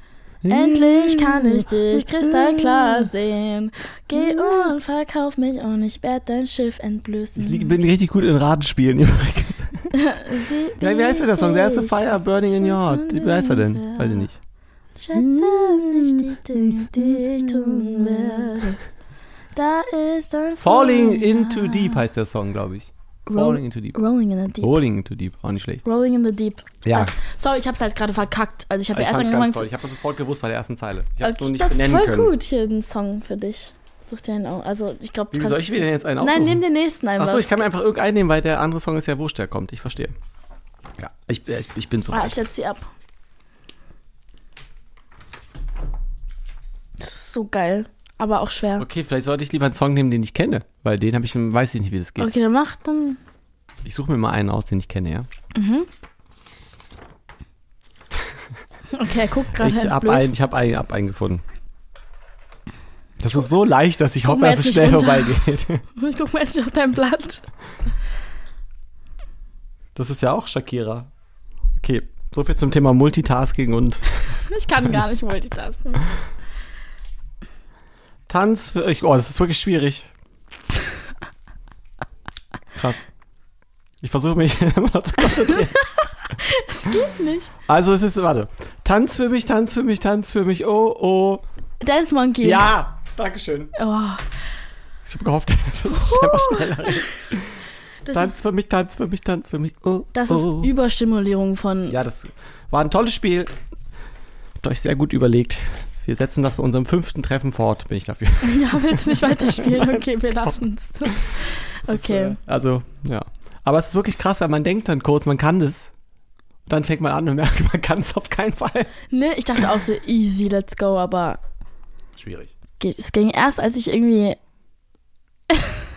Endlich kann ich dich kristallklar sehen. Geh und verkauf mich und ich werde dein Schiff entblößen. Ich bin richtig gut in Ratenspielen übrigens. Ja, wie heißt denn der Song? Der erste Fire Burning in Your Heart. Wie heißt er denn? Weiß ich nicht. Schätze nicht die Dinge, die ich tun werde. Da ist ein Falling into Deep heißt der Song, glaube ich. Roll- Falling into Deep. Rolling in the Deep. Rolling into Deep, auch nicht schlecht. Rolling in the Deep. Ja. Das, sorry, ich hab's halt gerade verkackt. Also ich habe Ich erst angefangen. ganz toll. Ich habe das sofort gewusst bei der ersten Zeile. Ich habe es nur okay, nicht das ist voll können. gut hier ein Song für dich. Such dir einen auch. Also ich glaube. Wie soll ich mir denn jetzt einen aussuchen? Nein, nimm den nächsten einfach. Achso, ich kann mir einfach irgendeinen nehmen, weil der andere Song ist ja wurscht, der kommt. Ich verstehe. Ja, ich, ich, ich bin so Ah, ich setze sie ab. Das ist so geil. Aber auch schwer. Okay, vielleicht sollte ich lieber einen Song nehmen, den ich kenne, weil den habe ich, weiß ich nicht, wie das geht. Okay, dann mach dann. Ich suche mir mal einen aus, den ich kenne, ja. Okay, er guckt gerade Ich halt habe einen, ich habe einen, hab einen gefunden. Das ist so leicht, dass ich Guck hoffe, dass es schnell runter. vorbeigeht. Ich guck mal jetzt nicht auf dein Blatt. Das ist ja auch Shakira. Okay, so viel zum Thema Multitasking und Ich kann gar nicht multitasken. Tanz. Für, ich, oh, das ist wirklich schwierig. Krass. Ich versuche mich immer noch zu konzentrieren. Es geht nicht. Also es ist, warte. Tanz für mich, tanz für mich, tanz für mich. Oh, oh. Dance Monkey. Ja, Dankeschön. Oh, Ich habe gehofft, dass es einfach schneller ist. das, Tanz ist, für mich, tanz für mich, tanz für mich. Oh, das oh. ist Überstimulierung von. Ja, das war ein tolles Spiel. Habt euch sehr gut überlegt. Wir setzen das bei unserem fünften Treffen fort, bin ich dafür. Ja, willst du nicht weiterspielen? Okay, wir lassen es. Das Okay. Ist, äh, also, ja. Aber es ist wirklich krass, weil man denkt dann kurz, man kann das. Dann fängt man an und merkt, man kann es auf keinen Fall. Ne, ich dachte auch so easy, let's go, aber Schwierig. geht, es ging erst, als ich irgendwie.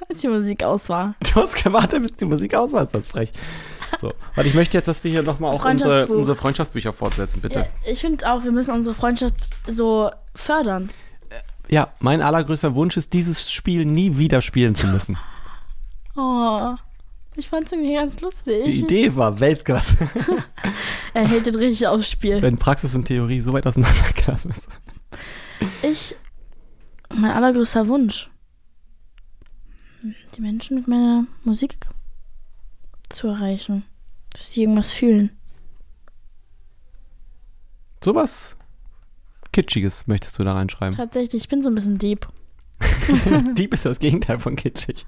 als die Musik aus war. Du hast gewartet, bis die Musik aus war, ist das frech. So, warte, ich möchte jetzt, dass wir hier nochmal auch unsere, unsere Freundschaftsbücher fortsetzen, bitte. Ja, ich finde auch, wir müssen unsere Freundschaft so fördern. Ja, mein allergrößter Wunsch ist, dieses Spiel nie wieder spielen zu müssen. Oh, ich fand's irgendwie ganz lustig. Die Idee war Weltklasse, Er hält den richtig aufs Spiel. wenn Praxis und Theorie so weit auseinanderklaffen ist. Ich, mein allergrößter Wunsch, die Menschen mit meiner Musik zu erreichen. Dass sie irgendwas fühlen. Sowas Kitschiges möchtest du da reinschreiben. Tatsächlich, ich bin so ein bisschen deep. Dieb ist das Gegenteil von kitschig.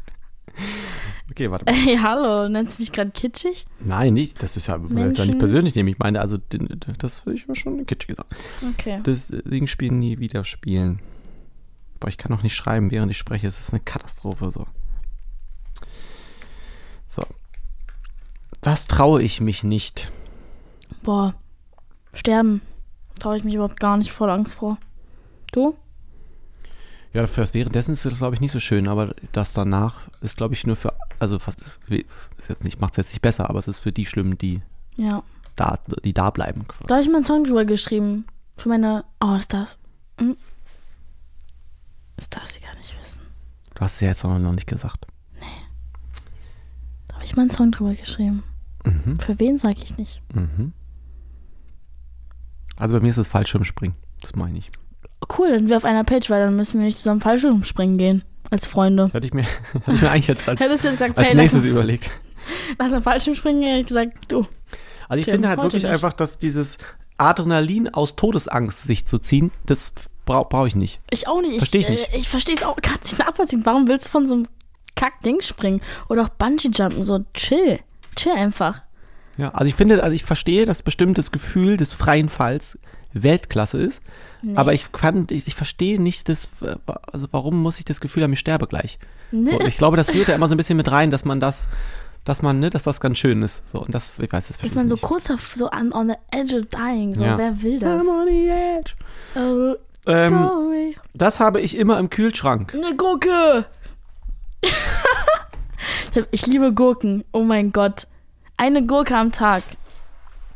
Okay, warte mal. Ey, hallo, nennst du mich gerade kitschig? Nein, nicht. Das ist ja, jetzt ja Menschen- nicht persönlich nehmen. Ich meine, also, das würde ich schon kitschig sagen. Okay. Das Singspiel nie wieder spielen. Boah, ich kann noch nicht schreiben, während ich spreche. Es ist eine Katastrophe, so. So. Das traue ich mich nicht. Boah, sterben. Traue ich mich überhaupt gar nicht voll Angst vor. Du? Ja, für das währenddessen ist das, glaube ich, nicht so schön, aber das danach ist, glaube ich, nur für, also fast, ist jetzt nicht, macht es jetzt nicht besser, aber es ist für die schlimm, die Ja. da, die da bleiben. quasi. Da habe ich mal einen Song drüber geschrieben. Für meine. Oh, das darf. Hm? Das darf sie gar nicht wissen. Du hast es ja jetzt auch noch nicht gesagt. Da habe ich mal einen Song drüber geschrieben. Mhm. Für wen sage ich nicht. Mhm. Also bei mir ist es Fallschirmspringen. Das mache ich. Cool, dann sind wir auf einer Page, weil dann müssen wir nicht zusammen Fallschirm springen gehen. Als Freunde. Hatte ich mir, hatte ich mir eigentlich jetzt als, jetzt gesagt, als hey, nächstes lass, überlegt. lass mal Fallschirm springen, hätte ich gesagt, du. Also ich finde halt wirklich nicht. einfach, dass dieses Adrenalin aus Todesangst sich zu ziehen, das brauche brauch ich nicht. Ich auch nicht. Versteh ich nicht. Äh, ich verstehe es auch gar nicht nachvollziehen. Warum willst du von so einem Kack-Ding springen. Oder auch Bungee-Jumpen, so chill. Chill einfach. Ja, also ich finde, also ich verstehe, dass bestimmt das Gefühl des freien Falls Weltklasse ist. Nee. Aber ich kann, ich, ich verstehe nicht, das, also warum muss ich das Gefühl haben, ich sterbe gleich? Nee. So, ich glaube, das geht ja immer so ein bisschen mit rein, dass man das, dass man, ne, dass das ganz schön ist. So, und das, ich weiß, das ist man so nicht. kurz auf, so on, on the edge of dying. So, Ja. wer will das? I'm on the edge. Oh, Ähm, das habe ich immer im Kühlschrank. Eine Gurke! ich, liebe Gurken. Oh mein Gott. Eine Gurke am Tag.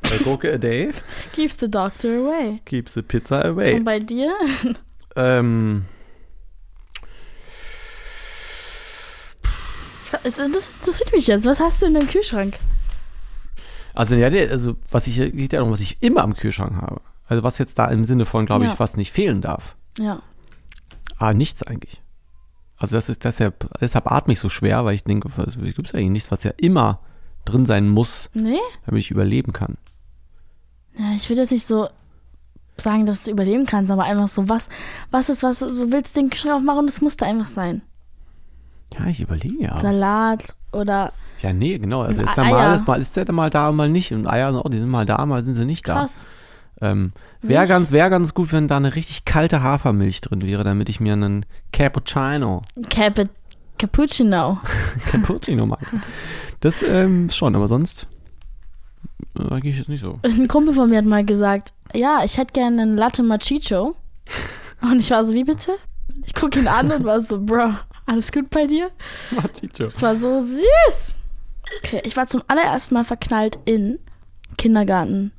A Gurke a day Keeps the doctor away. keeps the pizza away. Und bei dir? Ähm, Das, das interessiert mich jetzt. Was hast du in deinem Kühlschrank? also, ja, also, was ich, geht ja darum, was ich immer am Kühlschrank habe. Also, was jetzt da im Sinne von, glaube Ja. ich, was nicht fehlen darf. Ja. Ah, nichts eigentlich. Also, das ist deshalb, deshalb atme ich so schwer, weil ich denke, es gibt eigentlich nichts, was ja immer drin sein muss, Nee? damit ich überleben kann. Ja, ich will jetzt nicht so sagen, dass du überleben kannst, aber einfach so, was, was ist, was, du willst den Kühlschrank aufmachen und es muss da einfach sein. Ja, ich überlege ja. Salat oder Ja, nee, genau. Also ist, da mal, ist, mal, ist der mal da und mal nicht. Und Eier, oh, die sind mal da, mal sind sie nicht da. krass. Ähm, wäre ganz, wär ganz gut, wenn da eine richtig kalte Hafermilch drin wäre, damit ich mir einen Cappuccino, Cap Cappuccino. Cappuccino mag. Das ähm, schon, aber sonst äh, eigentlich jetzt nicht so. Ein Kumpel von mir hat mal gesagt, ja, ich hätte gerne einen Latte Machicho. Und ich war so, wie bitte? Ich gucke ihn an und war so, bro, alles gut bei dir? Maticho. Es war so süß. Okay, ich war zum allerersten Mal verknallt in Kindergarten.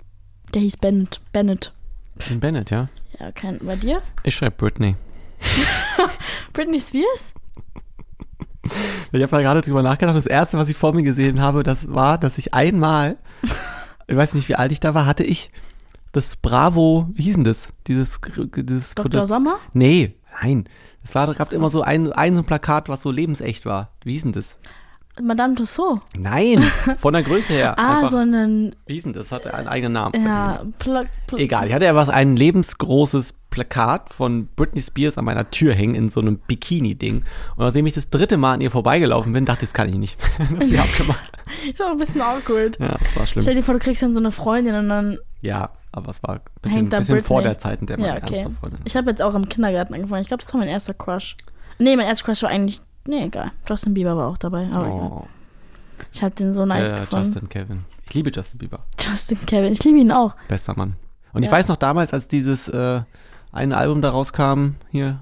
Der hieß Bennett. Bennett. In Bennett, ja. Ja, kein, bei dir? Ich schreibe Britney. Britney Spears? Ich habe mal gerade drüber nachgedacht. Das erste, was ich vor mir gesehen habe, das war, dass ich einmal, ich weiß nicht, wie alt ich da war, hatte ich das Bravo, wie hieß denn das? Dieses, dieses Dr. Sommer? Nee, nein. Es war, gab immer so ein, ein so ein Plakat, was so lebensecht war. Wie hieß denn das? Madame Tussauds. Nein, von der Größe her. Ah, Einfach, so einen, wie denn das? Hatte einen eigenen Namen. Ja. Pla Pla Egal, ich hatte einfach ein lebensgroßes Plakat von Britney Spears an meiner Tür hängen in so einem Bikini-Ding. Und nachdem ich das dritte Mal an ihr vorbeigelaufen bin, dachte ich, das kann ich nicht. Hab sie abgemacht. Ist auch ein bisschen awkward. Ja, das war schlimm. Stell dir vor, du kriegst dann so eine Freundin und dann. Ja, aber es war ein bisschen, bisschen vor der Zeit, in der man Ja, okay. ernster Freundin Ich habe jetzt auch im Kindergarten angefangen. Ich glaube, das war mein erster Crush. Nee, mein erster Crush war eigentlich. Nee, egal. Justin Bieber war auch dabei. Aber egal. Oh, Ich habe den so nice äh, gefunden. Justin Kevin. Ich liebe Justin Bieber. Justin Kevin. Ich liebe ihn auch. Bester Mann. Und ich Ja. weiß noch damals, als dieses äh, eine Album da rauskam, hier,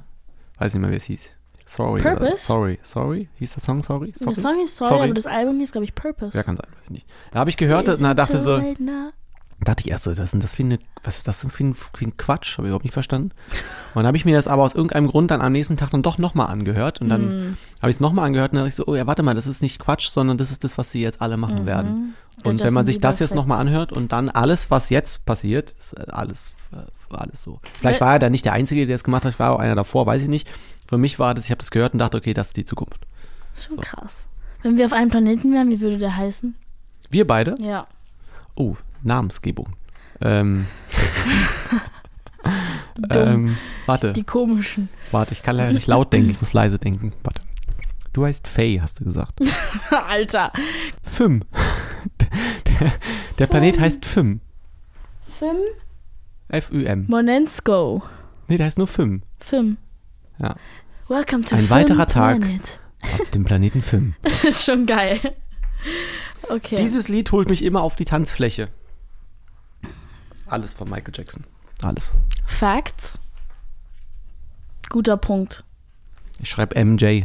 weiß nicht mehr, wie es hieß. Sorry. Oder, Purpose? sorry. Sorry? Hieß der Song Sorry? sorry? Der Song hieß Sorry, Sorry. aber das Album hieß, glaube ich, Purpose. Ja, kann sein, weiß ich nicht. Da habe ich gehört Is und da dachte so, now? Dachte ich erst so, das ist das für eine, was ist das denn für ein, für ein Quatsch? Habe ich überhaupt nicht verstanden. Und dann habe ich mir das aber aus irgendeinem Grund dann am nächsten Tag dann doch nochmal angehört und dann Hm. habe ich es nochmal angehört und dann dachte ich so, oh ja, warte mal, das ist nicht Quatsch, sondern das ist das, was sie jetzt alle machen werden. Mhm. Der Und wenn man sich das jetzt nochmal anhört und dann alles, was jetzt passiert, ist äh, alles, äh, alles so. Vielleicht Weil- war er da nicht der Einzige, der es gemacht hat, ich war auch einer davor, weiß ich nicht. Für mich war das, ich habe das gehört und dachte, okay, das ist die Zukunft. Schon krass. Wenn wir auf einem Planeten wären, wie würde der heißen? Wir beide, Ja. oh, Namensgebung. Ähm, ähm, warte, Die komischen. warte, ich kann leider nicht laut denken, ich muss leise denken. Warte. Du heißt Faye, hast du gesagt. Alter. Füm. Der, der Planet heißt Füm. Fim F-Ü-M. Monensko. Nee, der heißt nur Füm. Fim. Ja. Welcome to Ein Fim weiterer Tag. Planet. Auf dem Planeten. Das ist schon geil. Okay. Dieses Lied holt mich immer auf die Tanzfläche. Alles von Michael Jackson. Alles. Facts. Guter Punkt. Ich schreibe MJ.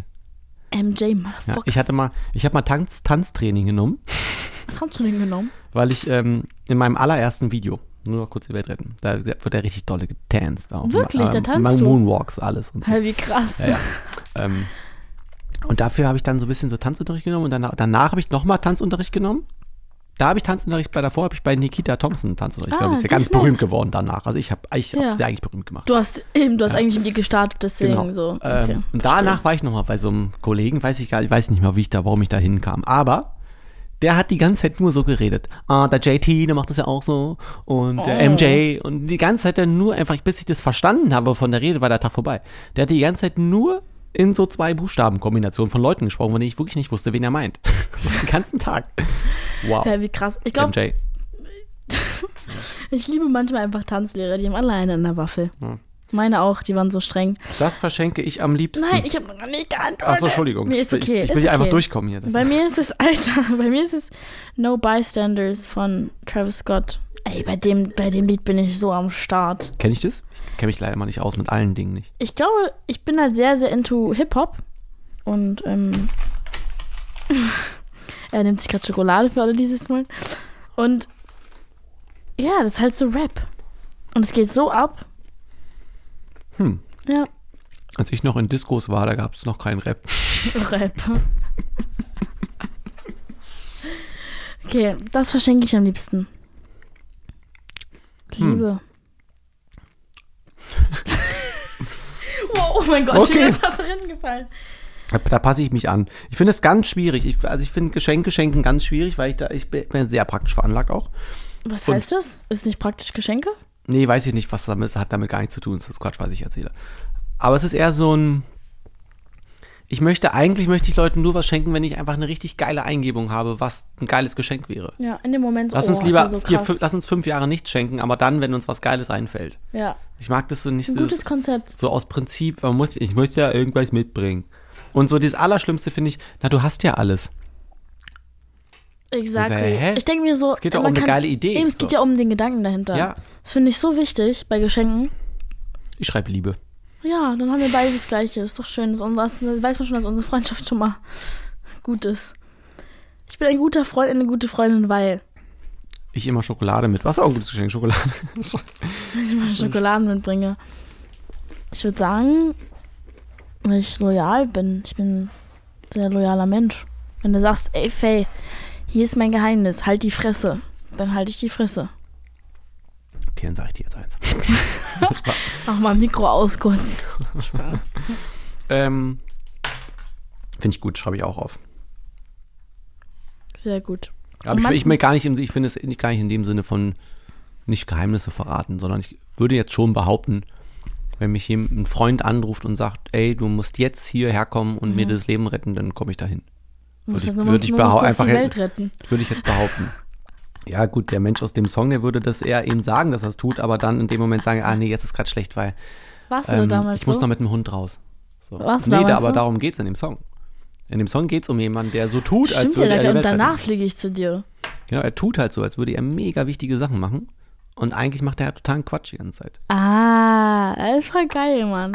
MJ, Ja, Motherfucker. ich hatte mal, ich habe mal Tanz, Tanztraining genommen, denn genommen? weil ich ähm, in meinem allerersten Video, nur noch kurz die Welt retten, da wird er richtig dolle getanzt. Auch. Wirklich? Da tanzt Mal du? Moonwalks, alles und so. Hey, wie krass. Ja, ja. ähm, und dafür habe ich dann so ein bisschen so Tanzunterricht genommen und danach, danach habe ich nochmal Tanzunterricht genommen. Da habe ich Tanzunterricht bei davor, habe ich bei Nikita Thompson Tanzunterricht Ah, genommen. Ist ja ganz berühmt geworden danach. Also ich habe ich hab Ja. sie eigentlich berühmt gemacht. Du hast eben, du hast eigentlich mit ihr gestartet, deswegen Genau. so. ähm, Okay. und danach war ich nochmal bei so einem Kollegen, weiß ich gar ich weiß nicht mehr, wie ich da, warum ich da hinkam. Aber der hat die ganze Zeit nur so geredet. Ah, der JT, der macht das ja auch so. Und der Oh. MJ. Und die ganze Zeit dann nur einfach, bis ich das verstanden habe von der Rede, war der Tag vorbei. Der hat die ganze Zeit nur in so zwei Buchstabenkombinationen von Leuten gesprochen, von denen ich wirklich nicht wusste, wen er meint. den ganzen Tag. Wow. Ja, wie krass. Ich glaube, ich liebe manchmal einfach Tanzlehrer, die haben alle eine in der Waffel. Ja. Meine auch, die waren so streng. Das verschenke ich am liebsten. Nein, ich habe noch nicht geantwortet. Achso, Entschuldigung. Mir ist Ich will- okay. Ich will ist hier einfach okay. durchkommen hier. Bei mir ist es, Alter, bei mir ist es No Bystanders von Travis Scott. Ey, bei dem, bei dem Lied bin ich so am Start. Kenne ich das? Ich kenne mich leider mal nicht aus mit allen Dingen nicht. Ich glaube, ich bin halt sehr, sehr into Hip-Hop. Und, ähm, er nimmt sich gerade Schokolade für alle, die es wollen. Und, ja, das ist halt so Rap. Und es geht so ab. Hm. Ja, Als ich noch in Diskos war, da gab es noch keinen Rap. Rap. Okay, das verschenke ich am liebsten. Hm. Liebe. wow, oh mein Gott, Okay. ich bin fast reingefallen. Da, da passe ich mich an. Ich finde es ganz schwierig. Ich, also ich finde Geschenke schenken ganz schwierig, weil ich da, ich bin bin sehr praktisch veranlagt auch. Was Und- heißt das? Ist nicht praktisch Geschenke? Nee, weiß ich nicht, was damit, das hat damit gar nichts zu tun. Das ist Quatsch, was ich erzähle. Aber es ist eher so ein. Ich möchte, eigentlich möchte ich Leuten nur was schenken, wenn ich einfach eine richtig geile Eingebung habe, was ein geiles Geschenk wäre. Ja, in dem Moment so, Lass oh, uns lieber ja so vier, fünf, lass uns fünf Jahre nichts schenken, aber dann, wenn uns was Geiles einfällt. Ja, Ich mag das so nicht ein gutes Konzept. so aus Prinzip, man muss, ich muss ja irgendwas mitbringen. Und so das Allerschlimmste finde ich, na, du hast ja alles. Exactly. hä? Ich denke mir so, Es geht doch man um eine kann- geile Idee, Eben, es so. geht ja um den Gedanken dahinter. Ja. Das finde ich so wichtig bei Geschenken. Ich schreibe Liebe. Ja, dann haben wir beide das Gleiche. Ist doch schön. Unser, weiß man schon, dass unsere Freundschaft schon mal gut ist. Ich bin ein guter Freund, eine gute Freundin, weil Ich immer Schokolade mit. Was auch ein gutes Geschenk? Schokolade. ich mal Schokoladen mitbringe. Ich würde sagen, weil ich loyal bin. Ich bin ein sehr loyaler Mensch. Wenn du sagst, ey Faye, hier ist mein Geheimnis, halt die Fresse, dann halte ich die Fresse. Okay, dann sage ich dir jetzt eins. Mach mal Mikro aus kurz. Spaß. ähm, Finde ich gut, schreibe ich auch auf. Sehr gut. Aber ich, ich, mir gar nicht, ich finde es nicht- gar nicht in dem Sinne von nicht Geheimnisse verraten, sondern ich würde jetzt schon behaupten, wenn mich ein Freund anruft und sagt, ey, du musst jetzt hierher kommen und mir das Leben retten, dann komme ich dahin. Würde ich- würde ich einfach Welt retten. Würde ich jetzt behaupten. Ja, gut, der Mensch aus dem Song, der würde das eher eben sagen, dass er es tut, aber dann in dem Moment sagen, ah nee, jetzt ist gerade schlecht, weil Warst du ähm, damals ich muss so? noch mit dem Hund raus. So. Warst du nee, damals da, aber so? darum geht es in dem Song. In dem Song geht es um jemanden, der so tut, als Stimmt ja, würde er Leute, die und danach fliege ich zu dir. Genau, er tut halt so, als würde er mega wichtige Sachen machen. Und eigentlich macht er halt totalen Quatsch die ganze Zeit. Ah, das ist voll geil, Mann.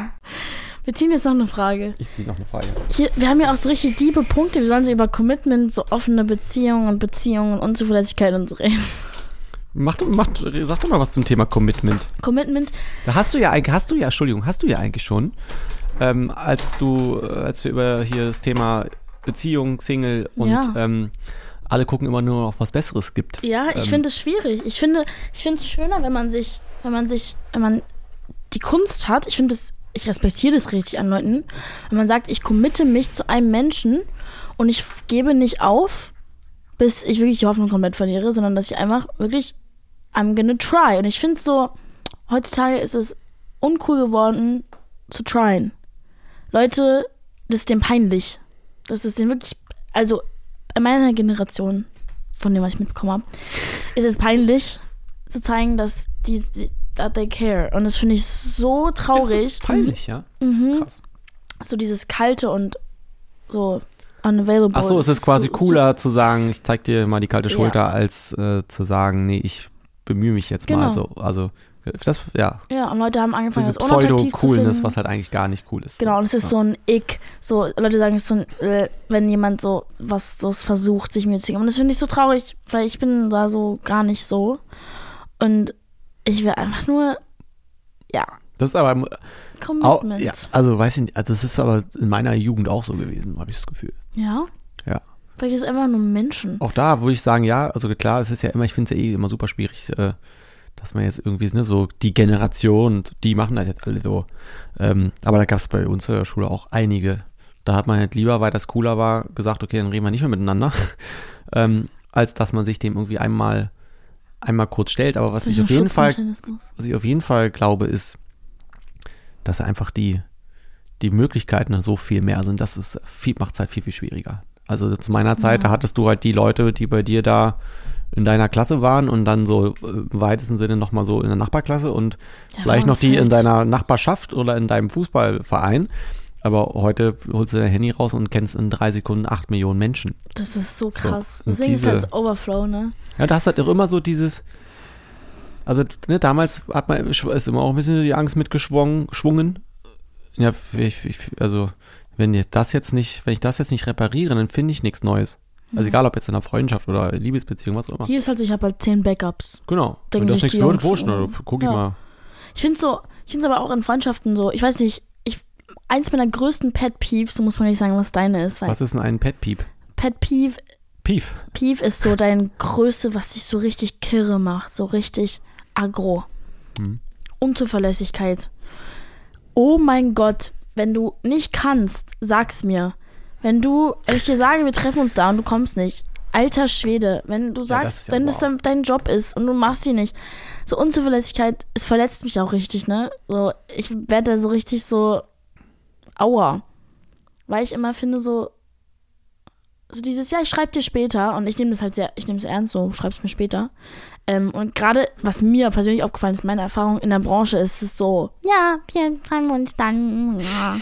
Wir ziehen jetzt noch eine Frage. Ich ziehe noch eine Frage. Hier, wir haben ja auch so richtig diebe Punkte. Wir sollen so über Commitment, so offene Beziehungen und Beziehungen und Unzuverlässigkeit und so reden. Mach, mach, sag doch mal was zum Thema Commitment. Commitment, Da hast du ja eigentlich, hast du ja, Entschuldigung, hast du ja eigentlich schon, ähm, als du, äh, als wir über hier das Thema Beziehung, Single und Ja. ähm, alle gucken immer nur noch was Besseres gibt. ja, ich Ähm, finde es schwierig. Ich finde, ich finde es schöner, wenn man sich, wenn man sich, wenn man die Kunst hat. Ich finde es, ich respektiere das richtig an Leuten. Wenn man sagt, ich committe mich zu einem Menschen und ich gebe nicht auf, bis ich wirklich die Hoffnung komplett verliere, sondern dass ich einfach wirklich, I'm gonna try. Und ich finde so, heutzutage ist es uncool geworden, zu tryen. Leute, das ist dem peinlich. Das ist denen wirklich, also in meiner Generation, von dem, was ich mitbekommen habe, ist es peinlich zu zeigen, dass die, die that they care. Und das finde ich so traurig. Ist das peinlich, ja? Mhm. Krass. So dieses kalte und so unavailable. Ach so, es ist quasi so, cooler zu sagen, ich zeig dir mal die kalte Ja. Schulter, als äh, zu sagen, nee, ich bemühe mich jetzt mal. Genau. So, also, das, ja, So, ja, und Leute haben angefangen, das unattraktiv zu Pseudo-Coolness, finden. was halt eigentlich gar nicht cool ist. Genau, und es ist ja. so ein Ick. So, Leute sagen, es ist so ein, äh, wenn jemand so was so versucht, sich mir zu geben. Und das finde ich so traurig, weil ich bin da so gar nicht so. Und ich will einfach nur, ja, Das ist aber Commitment. ja, also weiß ich nicht, also es ist aber in meiner Jugend auch so gewesen, habe ich das Gefühl. ja? Ja. Vielleicht ist es einfach nur Menschen. Auch da würde ich sagen, ja, also klar, es ist ja immer, ich finde es ja eh immer super schwierig, äh, dass man jetzt irgendwie, ne, so die Generation, die machen das jetzt alle so. Ähm, aber da gab es bei uns in der Schule auch einige. Da hat man halt lieber, weil das cooler war, gesagt, okay, dann reden wir nicht mehr miteinander, ähm, als dass man sich dem irgendwie einmal, einmal kurz stellt. Aber was ich auf jeden Fall was ich auf jeden Fall glaube, ist, dass einfach die, die Möglichkeiten so viel mehr sind, das ist viel, macht es halt viel, viel schwieriger. Also zu meiner Zeit, da hattest du halt die Leute, die bei dir da in deiner Klasse waren und dann so äh, im weitesten Sinne nochmal so in der Nachbarklasse und Ja, vielleicht noch die in deiner Nachbarschaft oder in deinem Fußballverein. Aber heute holst du dein Handy raus und kennst in drei Sekunden acht Millionen Menschen. Das ist so krass. und Deswegen ist diese- halt so Overflow, ne? Ja, da hast halt auch immer so dieses, also ne, damals hat man, ist immer auch ein bisschen die Angst mitgeschwungen, geschwungen. Ja, ich, ich, also wenn ich das jetzt nicht, wenn ich das jetzt nicht repariere, dann finde ich nichts Neues. Also egal, ob jetzt in einer Freundschaft oder Liebesbeziehung, was auch immer. Hier ist halt so, ich habe halt zehn Backups. Genau. Denken Wenn das nichts wird, wurscht, guck ich ja. mal. Ich finde so, ich finde aber auch in Freundschaften so, ich weiß nicht, ich, eins meiner größten Pet Peeves, da muss man nicht sagen, was deine ist, Was ist denn ein Pet Peep? Pet Peeve, Pief. Peeve ist so dein Größte, was dich so richtig kirre macht, so richtig aggro. Hm. Unzuverlässigkeit. Oh mein Gott, wenn du nicht kannst, sag's mir. Wenn du, wenn ich dir sage, wir treffen uns da und du kommst nicht. Alter Schwede, wenn du das sagst, ja wenn wow. das dein Job ist und du machst sie nicht. So Unzuverlässigkeit, es verletzt mich auch richtig, ne? So, ich werde da so richtig so aua. Weil ich immer finde, so, so dieses, ja, ich schreibe dir später und ich nehme das halt sehr, ich nehme es ernst, so, schreib's mir später. Ähm, und gerade, was mir persönlich aufgefallen ist, meine Erfahrung in der Branche ist es so, ja, wir schreiben uns dann. Ja.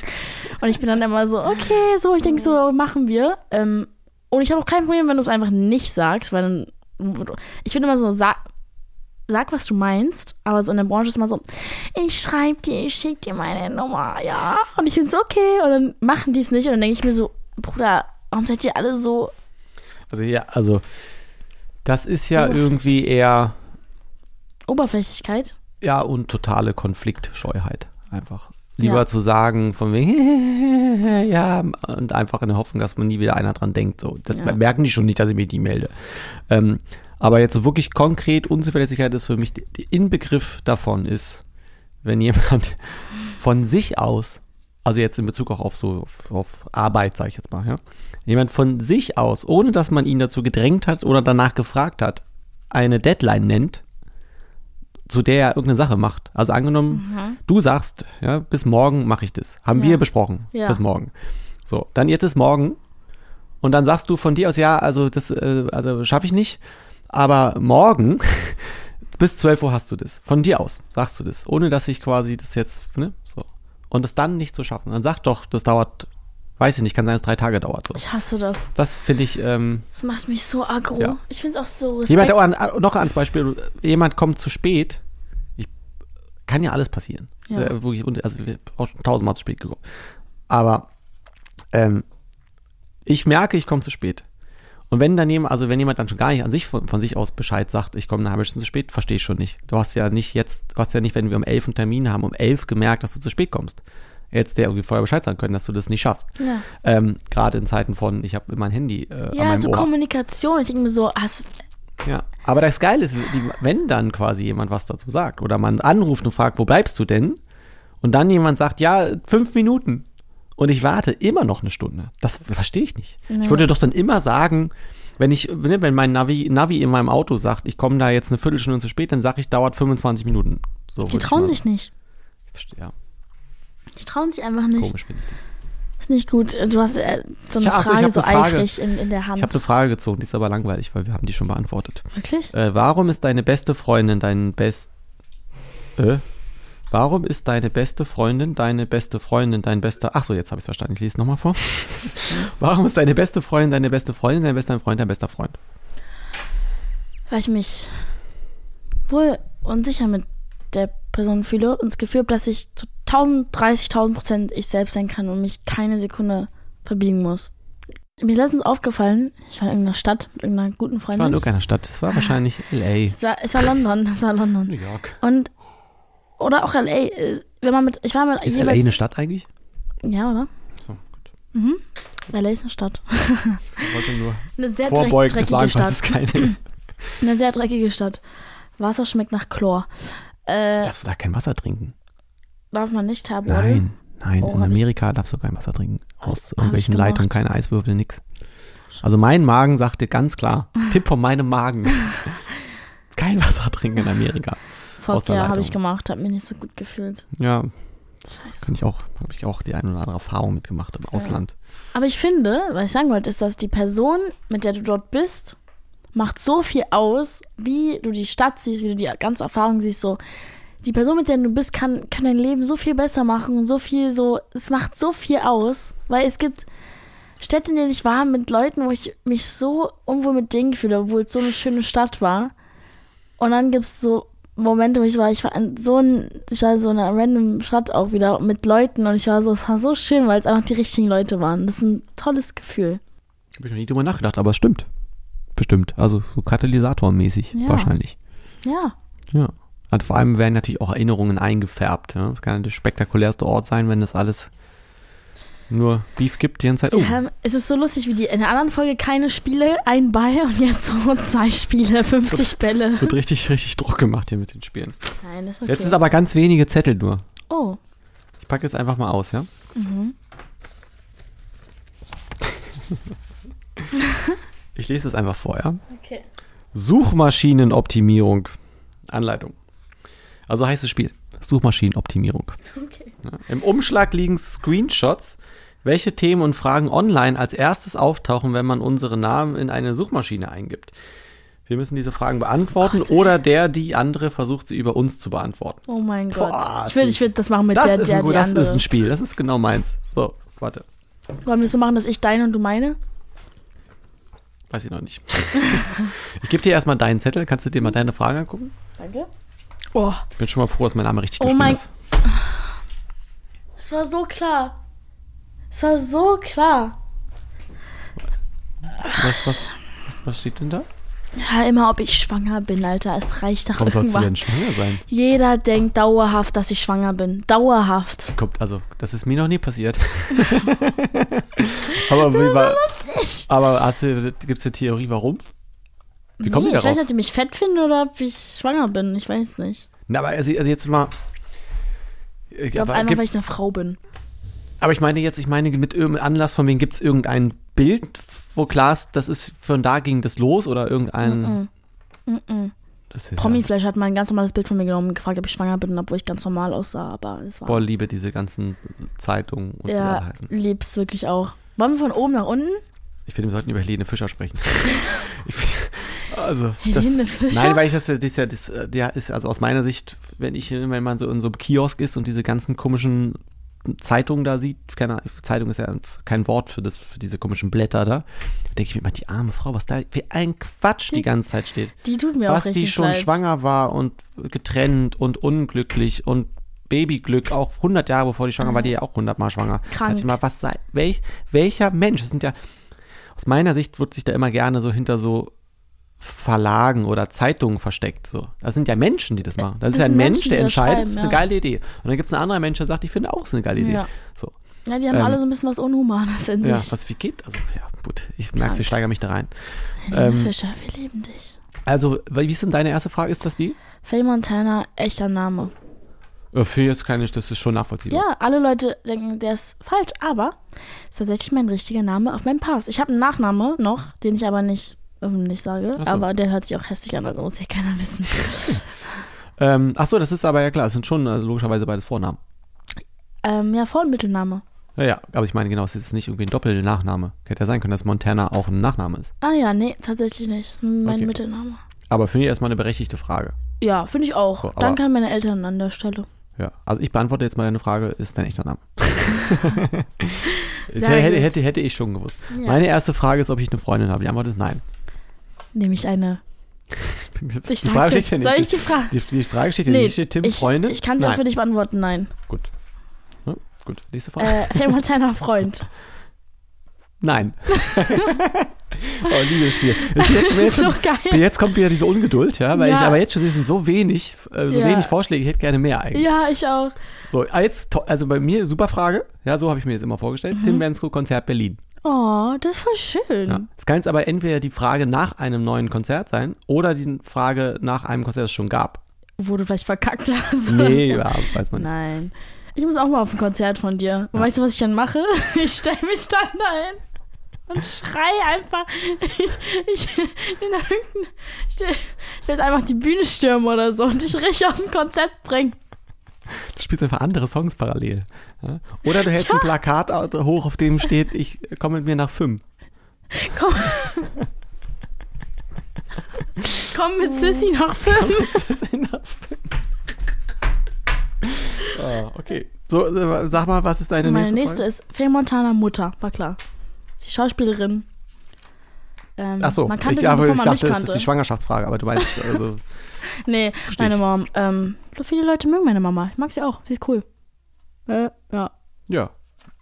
Und ich bin dann immer so, okay, so, ich denke so, machen wir. Ähm, und ich habe auch kein Problem, wenn du es einfach nicht sagst, weil dann, ich finde immer so, sag, sag, was du meinst, aber so in der Branche ist immer so, ich schreibe dir, ich schicke dir meine Nummer, ja. Und ich finde so, okay, und dann machen die es nicht und dann denke ich mir so, Bruder, warum seid ihr alle so Also ja, also das ist ja irgendwie eher, Oberflächlichkeit? ja, und totale Konfliktscheuheit einfach. Lieber Ja. zu sagen, von wegen, ja, und einfach in der Hoffnung, dass man nie wieder einer dran denkt. So, das Ja. merken die schon nicht, dass ich mich die melde. Ähm, aber jetzt so wirklich konkret, Unzuverlässigkeit ist für mich, der Inbegriff davon ist, wenn jemand von sich aus, also jetzt in Bezug auch auf so, auf, auf Arbeit, sage ich jetzt mal, ja, jemand von sich aus, ohne dass man ihn dazu gedrängt hat oder danach gefragt hat, eine Deadline nennt, zu der er irgendeine Sache macht. Also angenommen, du sagst, ja, bis morgen mache ich das. Haben Ja. wir besprochen. Ja. Bis morgen. So, dann jetzt ist morgen und dann sagst du von dir aus, ja, also das äh, also schaffe ich nicht, aber morgen bis 12 Uhr hast du das. Von dir aus sagst du das, ohne dass ich quasi das jetzt, ne, so. Und es dann nicht zu schaffen. Dann sag doch, das dauert, weiß ich nicht, kann sein, dass es drei Tage dauert. So. Ich hasse das. Das finde ich, ähm, Das macht mich so aggro. Ja. Ich finde es auch so Respekt. Jemand, oh, an, noch ans Beispiel, jemand kommt zu spät. Ich, kann ja alles passieren. Ja. Äh, wirklich, also wir auch schon tausendmal zu spät gekommen. Aber ähm, ich merke, ich komme zu spät. Und wenn dann jemand, also wenn jemand dann schon gar nicht an sich von, von sich aus Bescheid sagt, ich komme eine halbe Stunde zu spät, verstehe ich schon nicht. Du hast ja nicht jetzt, du hast ja nicht, wenn wir um elf einen Termin haben, um elf gemerkt, dass du zu spät kommst. Jetzt der irgendwie vorher Bescheid sagen können, dass du das nicht schaffst. Ja. Ähm, Gerade in Zeiten von, ich habe immer ein Handy äh, an Ja, meinem so Ohr. Kommunikation. Ich denke mir so, hast, Ja, aber das Geile ist, wenn dann quasi jemand was dazu sagt oder man anruft und fragt, wo bleibst du denn? Und dann jemand sagt, ja, fünf Minuten. Und ich warte immer noch eine Stunde. Das verstehe ich nicht. Nee. Ich würde doch dann immer sagen, wenn ich, ne, wenn mein Navi, Navi in meinem Auto sagt, ich komme da jetzt eine Viertelstunde zu spät, dann sage ich, dauert 25 Minuten. So die trauen sich nicht. Ich verstehe, Ja, Die trauen sich einfach nicht. komisch finde ich das. Ist nicht gut. Du hast äh, so eine Ja, ach so, ich Frage so eine Frage. eifrig in, in der Hand. Ich habe eine Frage gezogen, die ist aber langweilig, weil wir haben die schon beantwortet. Wirklich? Äh, warum ist deine beste Freundin dein best. Äh? Warum ist deine beste Freundin deine beste Freundin dein bester. Ach so, jetzt habe ich es verstanden. Ich lese es nochmal vor. warum ist deine beste Freundin deine beste Freundin, dein bester Freund dein bester Freund? Weil ich mich wohl unsicher mit der Person fühle und das Gefühl habe, dass ich zu 1000, 30.000 Prozent ich selbst sein kann und mich keine Sekunde verbiegen muss. Mir ist letztens aufgefallen, ich war in irgendeiner Stadt mit irgendeiner guten Ich war in Freundin. irgendeiner Stadt. Es war wahrscheinlich L.A. Es war, es war London, es war London. New York. Und, oder auch L.A., äh, wenn man mit, ich war mit Ist L.A. eine Stadt eigentlich? Ja, oder? So, gut. Mhm. L.A. ist eine Stadt. Ich wollte nur Eine sehr dreck, vorbeugend dreckige sagen, Stadt. falls es keine ist. Eine sehr dreckige Stadt. Wasser schmeckt nach Chlor. Äh, Darfst du da kein Wasser trinken? darf man nicht Thermodel? Nein, nein. Oh, in hab ich- Amerika darfst du kein Wasser trinken. Aus irgendwelchen. Leitungen, keine Eiswürfel, nix. Also mein Magen sagte ganz klar, Tipp von meinem Magen. Kein Wasser trinken in Amerika. Fuck ja, habe ich gemacht, habe mich nicht so gut gefühlt. Ja, Scheiße. Kann ich auch, habe ich auch die eine oder andere Erfahrung mitgemacht im Ausland. Aber ich finde, was ich sagen wollte, ist, dass die Person, mit der du dort bist, macht so viel aus, wie du die Stadt siehst, wie du die ganze Erfahrung siehst. So, die Person, mit der du bist, kann, kann dein Leben so viel besser machen und so viel so, es macht so viel aus, weil es gibt Städte, in denen ich war, mit Leuten, wo ich mich so unwohl mit denen fühle, obwohl es so eine schöne Stadt war. Und dann gibt es so Momente, wo ich war, ich war in so ein, ich war in so einer random Stadt auch wieder mit Leuten und ich war so, es war so schön, weil es einfach die richtigen Leute waren. Das ist ein tolles Gefühl. Habe ich noch nie drüber nachgedacht, aber es stimmt. Bestimmt. Also so Katalysatormäßig Ja. wahrscheinlich. Ja. Ja. Und vor allem werden natürlich auch Erinnerungen eingefärbt. Ja? Das kann der spektakulärste Ort sein, wenn es alles nur Beef gibt die ganze Zeit. Oh, Ähm, es ist so lustig, wie die in der anderen Folge keine Spiele, ein Ball und jetzt so zwei Spiele, 50 Bälle. wird richtig, richtig Druck gemacht hier mit den Spielen. Nein, das ist okay. Jetzt sind aber ganz wenige Zettel nur. Oh. Ich packe jetzt einfach mal aus, ja? Mhm. Ich lese es einfach vor, ja? Okay. Suchmaschinenoptimierung. Anleitung. Also heißt das Spiel. Suchmaschinenoptimierung. Okay. Im Umschlag liegen Screenshots, welche Themen und Fragen online als erstes auftauchen, wenn man unsere Namen in eine Suchmaschine eingibt. Wir müssen diese Fragen beantworten Gott, oder der, die andere versucht sie über uns zu beantworten. Oh mein Gott. Boah, ich würde das ich würd das machen mit Das, der, ist, der ein, gut, die das andere. ist ein Spiel, das ist genau meins. So, warte. Wollen wir es so machen, dass ich deine und du meine? Weiß ich noch nicht. ich gebe dir erstmal deinen Zettel. Kannst du dir mal deine Fragen angucken? Danke. Oh, Ich bin schon mal froh, dass mein Name richtig Oh geschrieben mein- ist. Es war so klar. Es war so klar. Was, was, was, was steht denn da? Ja, immer ob ich schwanger bin, Alter. Es reicht doch Warum sollst du denn schwanger sein? Jeder denkt dauerhaft, dass ich schwanger bin. Dauerhaft. Kommt, also, das ist mir noch nie passiert. aber wie war, aber hast du, gibt es eine Theorie, warum? Wie kommen nee, die ich weiß darauf? nicht, ob die mich fett finden oder ob ich schwanger bin. Ich weiß nicht. Na, aber also, also jetzt mal. Ich glaube einfach, weil ich eine Frau bin. aber ich meine jetzt, ich meine mit irgendeinem Anlass von wem gibt es irgendein Bild, wo klar ist, das ist von da ging das los oder irgendein. Das ist Promiflash hat mal ein ganz normales Bild von mir genommen und gefragt, ob ich schwanger bin, obwohl ich ganz normal aussah. Aber es war. boah, liebe diese ganzen Zeitungen und wie ja, heißen. lieb's wirklich auch. Wollen wir von oben nach unten? Ich finde, wir sollten über Helene Fischer sprechen. ich, also, das? Nein, weil ich das, das ist ja, das, äh, der ist, also aus meiner Sicht, wenn ich, wenn man so in so einem Kiosk ist und diese ganzen komischen Zeitungen da sieht, keine Ahnung, Zeitung ist ja kein Wort für das, für diese komischen Blätter da, denke ich mir immer, die arme Frau, was da für ein Quatsch die, Die- ganze Zeit steht. Die tut mir was auch richtig die schon leid. schwanger war und getrennt und unglücklich und Babyglück, auch 100 Jahre bevor die schwanger war, die ja auch 100 Mal schwanger. Krank. Ich mal, was sei, welch, welcher Mensch, das sind ja, aus meiner Sicht wird sich da immer gerne so hinter so Verlagen oder Zeitungen versteckt. So. Das sind ja Menschen, die das machen. Das, Das ist ja ein Mensch, der entscheidet, das ist eine ja. geile Idee. Und dann gibt es einen anderen Mensch, der sagt, ich finde auch, es ist eine geile Idee. Ja. So. Ja, die haben Ähm, alle so ein bisschen was Unhumanes in Ja, sich. was, wie geht? Also, ja, gut, ich merke, ich steigere mich da rein. Ähm, Fischer, wir lieben dich. Also, wie ist denn deine erste Frage? Ist das die? Faye Montana, echter Name. Äh, Für jetzt kann ich, das ist schon nachvollziehbar. Ja, alle Leute denken, der ist falsch, aber ist tatsächlich mein richtiger Name auf meinem Pass. Ich habe einen Nachname noch, den ich aber nicht öffentlich sage, Ach so. aber der hört sich auch hässlich an, also muss ja keiner wissen. Ähm, ach so, das ist aber ja klar, es sind schon also logischerweise beides Vornamen. ähm, ja, Vor- und Mittelname. Ja, ja, aber ich meine genau, es ist jetzt nicht irgendwie ein Doppelnachname. Hätte ja sein können, dass Montana auch ein Nachname ist. Ah ja, nee, tatsächlich nicht. Mein Okay. Mittelname. Aber finde ich erstmal eine berechtigte Frage. Ja, finde ich auch. So, Danke an meine Eltern an der Stelle. Ja, also ich beantworte jetzt mal deine Frage, ist dein echter Name? Hätte, hätte, hätte ich schon gewusst. Ja. Meine erste Frage ist, ob ich eine Freundin habe. Die Antwort ist nein. Nehme ich eine. Ich die Frage steht hier Soll ich nicht. die Frage? Die, die Frage steht hier Nee, nicht. Steht Tim ich, Freundin? ich kann es auch für dich beantworten, nein. Gut. Ja, gut, nächste Frage. Äh, Faye Montana Freund. Nein. oh, liebes Spiel. Ich bin jetzt, schon- Das ist jetzt, so geil. jetzt kommt wieder diese Ungeduld, ja, weil Ja. ich aber jetzt schon, es sind so wenig, äh, so Ja. wenig Vorschläge, ich hätte gerne mehr eigentlich. Ja, ich auch. So, jetzt, also bei mir, super Frage, ja, so habe ich mir jetzt immer vorgestellt, Mhm. Tim Bensko, Konzert Berlin. Oh, das ist voll schön. Ja. Es kann jetzt aber entweder die Frage nach einem neuen Konzert sein oder die Frage nach einem Konzert, das es schon gab. Wo du vielleicht verkackt hast. Nee, so. ja, weiß man nicht. Nein. Ich muss auch mal auf ein Konzert von dir. Und weißt du, was ich dann mache? Ich stelle mich dann dahin und schrei einfach. Ich, ich, ich werde einfach die Bühne stürmen oder so und dich richtig aus dem Konzept bringen. Du spielst einfach andere Songs parallel. Ja? Oder du hältst ein Plakat hoch, auf dem steht, ich komme mit mir nach fünf. Komm. Komm mit Sissy nach fünf. Das sind nach fünf. Ah, okay. So, äh, sag mal, was ist deine Meine nächste, nächste ist Faye Montana Mutter, war klar. Die Schauspielerin. Ähm, Ach so, man kannte ich, sie, aber ich dachte, das ist die Schwangerschaftsfrage, aber du meinst, also, nee, meine. Mom. Ähm, so viele Leute mögen meine Mama. Ich mag sie auch. Sie ist cool. Äh, ja. ja,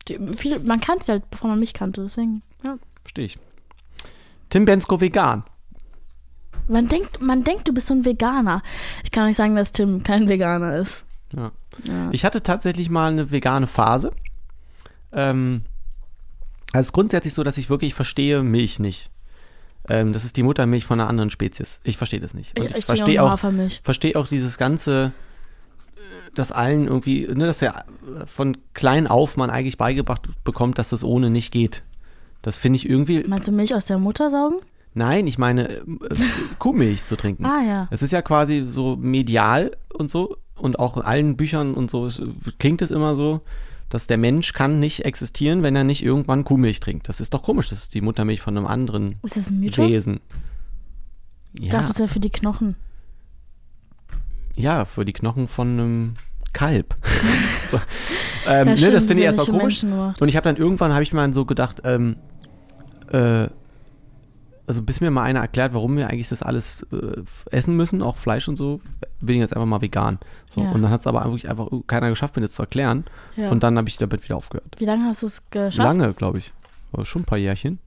Die, viele, man kannte sie halt, bevor man mich kannte. Deswegen, ja. verstehe ich. Tim Bensko vegan. Man denkt, man denkt, du bist so ein Veganer. Ich kann euch sagen, dass Tim kein Veganer ist. Ja. Ja. Ich hatte tatsächlich mal eine vegane Phase. Ähm, also es ist grundsätzlich so, dass ich wirklich verstehe Milch nicht. Ähm, das ist die Muttermilch von einer anderen Spezies. Ich verstehe das nicht. Und Ich, ich, verstehe auch verstehe auch dieses ganze, dass allen irgendwie, ne, dass ja von klein auf man eigentlich beigebracht bekommt, dass das ohne nicht geht. Das finde ich irgendwie, Meinst du Milch aus der Mutter saugen? nein, ich meine äh, Kuhmilch zu trinken. Ah ja. Es ist ja quasi so medial und so und auch in allen Büchern und so es, klingt es immer so, dass der Mensch kann nicht existieren, wenn er nicht irgendwann Kuhmilch trinkt. Das ist doch komisch, das ist die Muttermilch von einem anderen Ist das ein Mythos? Wesen. Ich Ja, dachte, das wäre für die Knochen. ja, für die Knochen von einem Kalb. so. ähm, Ja, ne, stimmt, das finde ich erstmal komisch. Und ich habe dann irgendwann, habe ich mir dann so gedacht, ähm, äh, also bis mir mal einer erklärt, warum wir eigentlich das alles äh, essen müssen, auch Fleisch und so, bin ich jetzt einfach mal vegan. So, Ja. Und dann hat es aber wirklich einfach keiner geschafft, mir das zu erklären. Ja. Und dann habe ich damit wieder aufgehört. Wie lange hast du es geschafft? Lange, glaube ich. Aber schon ein paar Jährchen.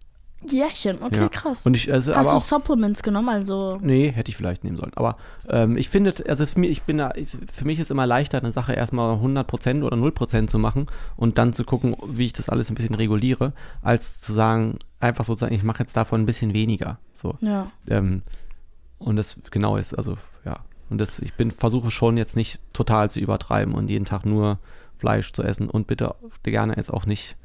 Jährchen, okay, ja. krass. Und ich, also, hast du auch, Supplements genommen? Also, Nee, hätte ich vielleicht nehmen sollen. Aber ähm, ich finde, also es, ich bin da, für mich ist immer leichter, eine Sache erstmal 100% oder 0% zu machen und dann zu gucken, wie ich das alles ein bisschen reguliere, als zu sagen, einfach sozusagen, ich mache jetzt davon ein bisschen weniger. So. ja. Ähm, und das genau ist, also ja. Und das, ich bin, versuche schon jetzt nicht total zu übertreiben und jeden Tag nur Fleisch zu essen und bitte gerne jetzt auch nicht.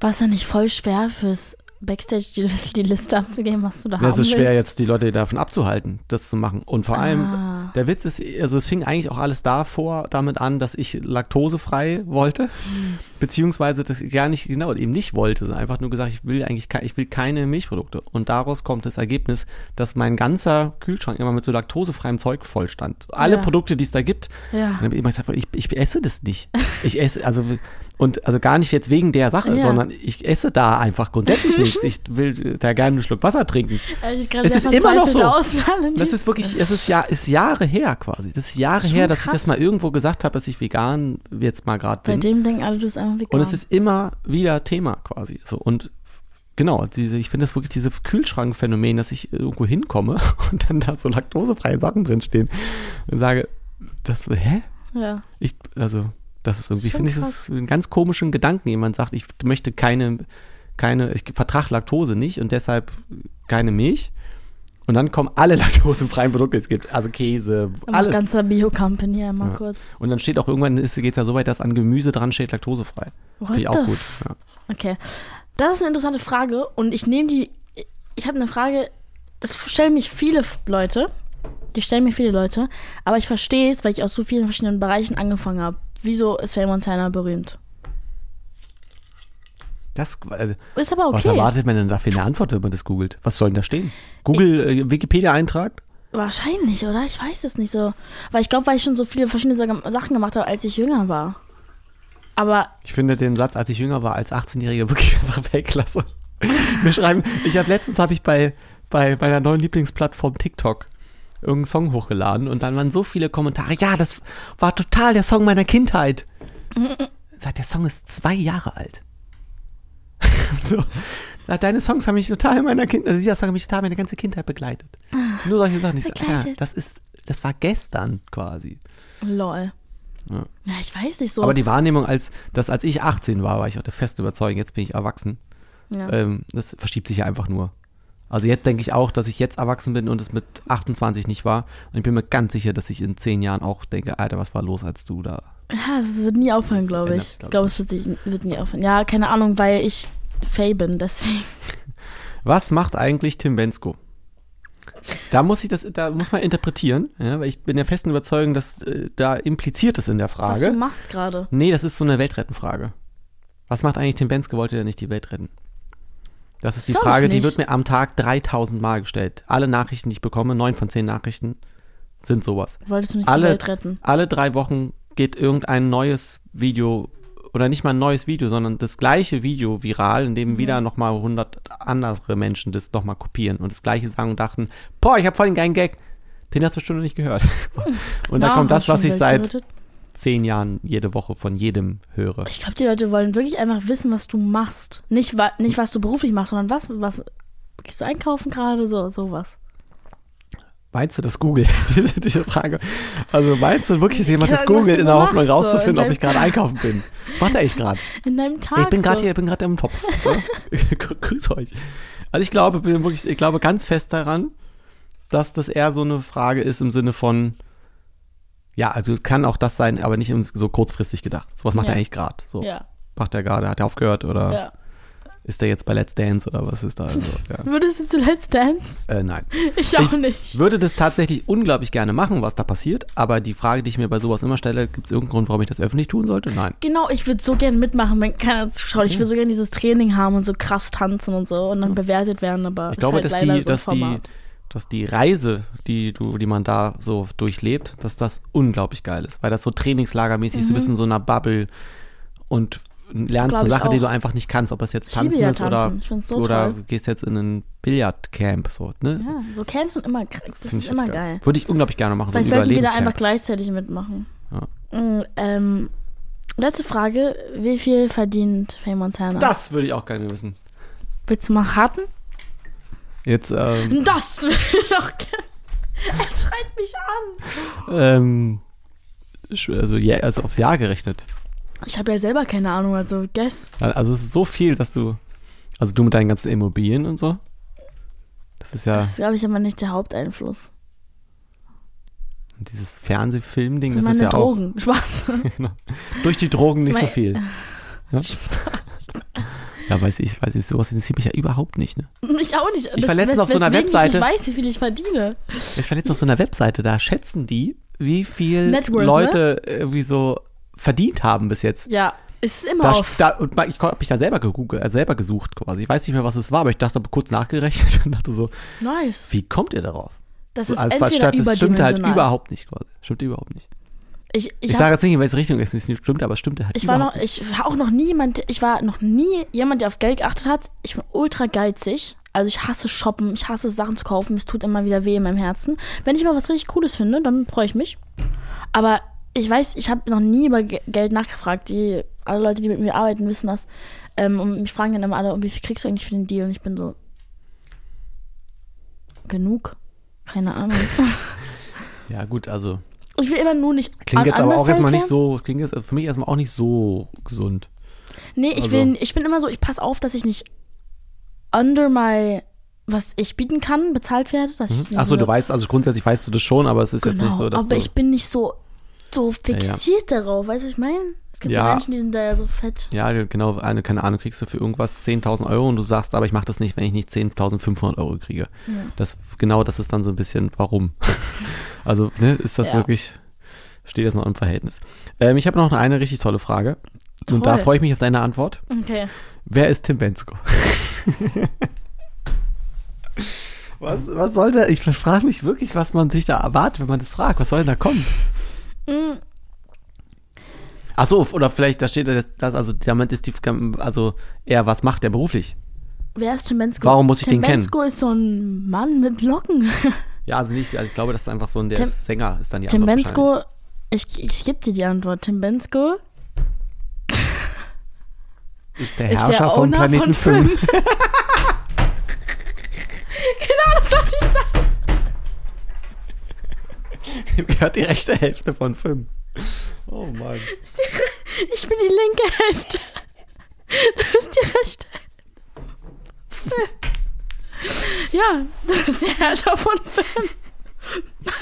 War es dann nicht voll schwer fürs Backstage die, die Liste abzugeben, was du da Ja, haben es ist schwer, willst? jetzt die Leute davon abzuhalten, das zu machen. Und vor allem, Ah. der Witz ist, also es fing eigentlich auch alles davor damit an, dass ich laktosefrei wollte, beziehungsweise das gar nicht, genau, eben nicht wollte, sondern einfach nur gesagt, ich will eigentlich ich will keine Milchprodukte. Und daraus kommt das Ergebnis, dass mein ganzer Kühlschrank immer mit so laktosefreiem Zeug voll stand. Alle Ja. Produkte, die es da gibt, Ja. ich, ich esse das nicht. Ich esse, also, und also gar nicht jetzt wegen der Sache, Ja. sondern ich esse da einfach grundsätzlich nichts. Ich will da gerne einen Schluck Wasser trinken. Also ich Es ist immer noch so. Das ist wirklich, es ist, ja, ist Jahre her quasi. Das ist Jahre Schon her, dass ich krass. das mal irgendwo gesagt habe, dass ich vegan jetzt mal gerade bin. Seitdem denken alle, du bist einfach vegan. Und es ist immer wieder Thema quasi. So und genau, diese, ich finde das wirklich dieses Kühlschrankphänomen, dass ich irgendwo hinkomme und dann da so laktosefreie Sachen drinstehen und sage, das, hä? ja. Ich, also, das ist irgendwie, finde ich, das ist einen ganz komischen Gedanken. Jemand sagt, ich möchte keine, keine, ich vertrage Laktose nicht und deshalb keine Milch. Und dann kommen alle laktosefreien Produkte, die es gibt. Also Käse, Aber alles. ganzer Bio-Company einmal Ja. kurz. Und dann steht auch irgendwann, geht es ja so weit, dass an Gemüse dran steht laktosefrei. Finde ich auch gut. Ja. Okay. Das ist eine interessante Frage und ich nehme die. Ich habe eine Frage, das stellen mich viele Leute. Die stellen mir viele Leute. Aber ich verstehe es, weil ich aus so vielen verschiedenen Bereichen angefangen habe. Wieso ist Faye Montana berühmt? Das, also, Ist aber Was okay. erwartet man denn da für eine Antwort, wenn man das googelt? Was soll denn da stehen? Google, äh, Wikipedia-Eintrag? Wahrscheinlich, oder? Ich weiß es nicht so. Weil ich glaube, weil ich schon so viele verschiedene Sa- Sachen gemacht habe, als ich jünger war. Aber Ich finde den Satz, als ich jünger war, als 18-Jähriger wirklich einfach Weltklasse. Wir schreiben, ich habe letztens habe ich bei, bei meiner neuen Lieblingsplattform TikTok irgendeinen Song hochgeladen und dann waren so viele Kommentare, ja, das war total der Song meiner Kindheit. Seit der Song ist zwei Jahre alt. so. Deine Songs haben mich total in meiner Kindheit, also dieser Song hat mich total meine ganze Kindheit begleitet. Nur solche Sachen. Ich Alter, Begleitet. das ist, das war gestern quasi. lol. Ja. Ja, ich weiß nicht so. Aber die Wahrnehmung, als, dass als ich 18 war, war ich auch der festen Überzeugung, jetzt bin ich erwachsen. ja. Ähm, das verschiebt sich ja einfach nur. Also jetzt denke ich auch, dass ich jetzt erwachsen bin und es mit 28 nicht war. Und ich bin mir ganz sicher, dass ich in zehn Jahren auch denke, Alter, was war los, als du da. Ja, es wird nie aufhören, glaube ich. Ich glaub glaube, es wird, sich, wird nie aufhören. Ja, keine Ahnung, weil ich Faye bin, deswegen. Was macht eigentlich Tim Bensko? Da muss ich das, da muss man interpretieren, ja, weil ich bin der festen Überzeugung, dass äh, da impliziert ist in der Was Frage. du machst gerade. Nee, das ist so eine Weltrettenfrage. Was macht eigentlich Tim Benske? Wollte der nicht die Welt retten? Das ist die glaub Frage, die wird mir am Tag 3000 Mal gestellt. Alle Nachrichten, die ich bekomme, neun von zehn Nachrichten, sind sowas. Wolltest du nicht Alle- die Welt retten? Alle drei Wochen geht irgendein neues Video oder nicht mal ein neues Video, sondern das gleiche Video viral, in Mhm. dem wieder nochmal 100 andere Menschen das nochmal kopieren und das gleiche sagen und dachten, boah, ich habe voll den geilen Gag. Den hast du bestimmt noch nicht gehört. Und da Ja, kommt das, was ich seit gerettet. Zehn Jahren jede Woche von jedem höre. Ich glaube, die Leute wollen wirklich einfach wissen, was du machst. Nicht, wa nicht was du beruflich machst, sondern was, was gehst du einkaufen gerade, so, sowas. Meinst du das googelt, diese, diese Frage? Also meinst du wirklich, dass jemand das googelt in der Hoffnung so rauszufinden, in ob ich gerade einkaufen bin? Macht er echt gerade? In deinem Tag. Ich bin gerade so. hier, ich bin gerade im Topf. So. Grüß euch. Also ich glaube, bin wirklich, ich glaube ganz fest daran, dass das eher so eine Frage ist im Sinne von, ja, also kann auch das sein, aber nicht so kurzfristig gedacht. So was macht Ja. er eigentlich gerade? So Ja, macht er gerade, hat er aufgehört oder ja. ist er jetzt bei Let's Dance oder was ist da? Also, ja. Würdest du zuletzt Dance? äh, nein. Ich auch Ich nicht. würde das tatsächlich unglaublich gerne machen, was da passiert, aber die Frage, die ich mir bei sowas immer stelle, gibt es irgendeinen Grund, warum ich das öffentlich tun sollte? Nein. Genau, ich würde so gern mitmachen, wenn keiner zuschaut. Ich würde so gern dieses Training haben und so krass tanzen und so und dann bewertet werden, aber Ich glaube, halt dass leider die, dass die, Format. Dass die Reise, die du, die man da so durchlebt, dass das unglaublich geil ist, weil das so trainingslagermäßig ist, du bist in so einer Bubble und lernst Mhm. Glaub eine Sache, die du einfach nicht kannst, ob es jetzt tanzen ja ist oder, tanzen. Find's so oder toll. gehst jetzt in ein Billardcamp, so, ne? Ja, so Camps sind immer, das ist immer echt geil. Würde ich unglaublich gerne machen, Vielleicht so ein sollten wir da einfach gleichzeitig mitmachen. Ja. Mm, Ähm, letzte Frage. Wie viel verdient Faye Montana? Das würde ich auch gerne wissen. Willst du mal raten? Jetzt, ähm, Das will ich doch gerne. Er schreit mich an. ähm, also, ja, also aufs Jahr gerechnet. Ich habe ja selber keine Ahnung, also guess. Also es ist so viel, dass du, also du mit deinen ganzen Immobilien und so, das ist ja Das ist, glaube ich, aber nicht der Haupteinfluss. dieses Fernsehfilmding, Das das, ist ja Drogen. Spaß. auch genau. durch die Drogen nicht so viel. Ja, ja weiß ich, weiß ich, sowas interessiert mich ja überhaupt nicht. Ne? Ich auch nicht. Ich war letztens auf so einer Webseite- Ich weiß, wie viel ich verdiene. Ich war jetzt auf so einer Webseite, da schätzen die, wie viel Net worth, Leute irgendwie so verdient haben bis jetzt. Ja, es ist immer Da, auf. da, und ich habe mich da selber gegoogelt, äh, selber gesucht quasi. Ich weiß nicht mehr, was es war, aber ich dachte kurz nachgerechnet und dachte so, Nice. wie kommt ihr darauf? Das So, ist entweder statt- das stimmte halt überhaupt nicht quasi. Stimmt überhaupt nicht. Ich, Ich, ich, sage jetzt nicht, in welche Richtung es nicht stimmt, aber es stimmte halt ich war noch, ich war auch noch nie jemand, ich war noch nie jemand, der auf Geld geachtet hat. Ich bin ultra geizig. Also ich hasse shoppen, ich hasse Sachen zu kaufen, es tut immer wieder weh in meinem Herzen. Wenn ich mal was richtig Cooles finde, dann freue ich mich. Aber ich weiß, ich habe noch nie über Ge- Geld nachgefragt. Die, alle Leute, die mit mir arbeiten, wissen das. Ähm, und mich fragen dann immer alle, "Und wie viel kriegst du eigentlich für den Deal? Und ich bin so, genug. Keine Ahnung. Ja, gut, also Ich will immer nur nicht klingt jetzt aber auch erstmal nicht so, klingt jetzt für mich erstmal auch nicht so gesund. Nee, ich Also- will, ich bin immer so, ich passe auf, dass ich nicht under my, was ich bieten kann, bezahlt werde. Dass ich Achso, du weißt, also grundsätzlich weißt du das schon, aber es ist jetzt nicht Genau, so, dass aber ich bin nicht so, so fixiert darauf, weißt du, was ich meine? Es gibt ja. Ja. Menschen, die sind da ja so fett. ja, genau, eine, keine Ahnung, kriegst du für irgendwas 10.000 Euro und du sagst, aber ich mache das nicht, wenn ich nicht 10.500 Euro kriege. Ja. Das, genau, das ist dann so ein bisschen, warum? also, ne, ist das Ja. wirklich, steht das noch im Verhältnis? Ähm, ich habe noch eine richtig tolle Frage. Und da Toll. freue ich mich auf deine Antwort. Okay. Wer ist Tim Bensko? was, was soll der? Ich frage mich wirklich, was man sich da erwartet, wenn man das fragt. Was soll denn da kommen? Mhm. Ach oder vielleicht, da steht, das, also damit ist die, also er, was macht er beruflich? Wer ist Tim Bensko? Warum muss ich Tim den kennen? Tim Bensko ist so ein Mann mit Locken. ja, also nicht, also ich glaube, das ist einfach so ein, der Tim, ist Sänger, ist dann die Tim Antwort Bensko, ich, ich gebe dir die Antwort, Tim Bensko ist der Herrscher ist der vom Planeten von 5. 5. gehört die rechte Hälfte von 5. Oh Mann. Ich bin die linke Hälfte. Du bist die rechte Hälfte. Ja, das ist der Herrscher von Film.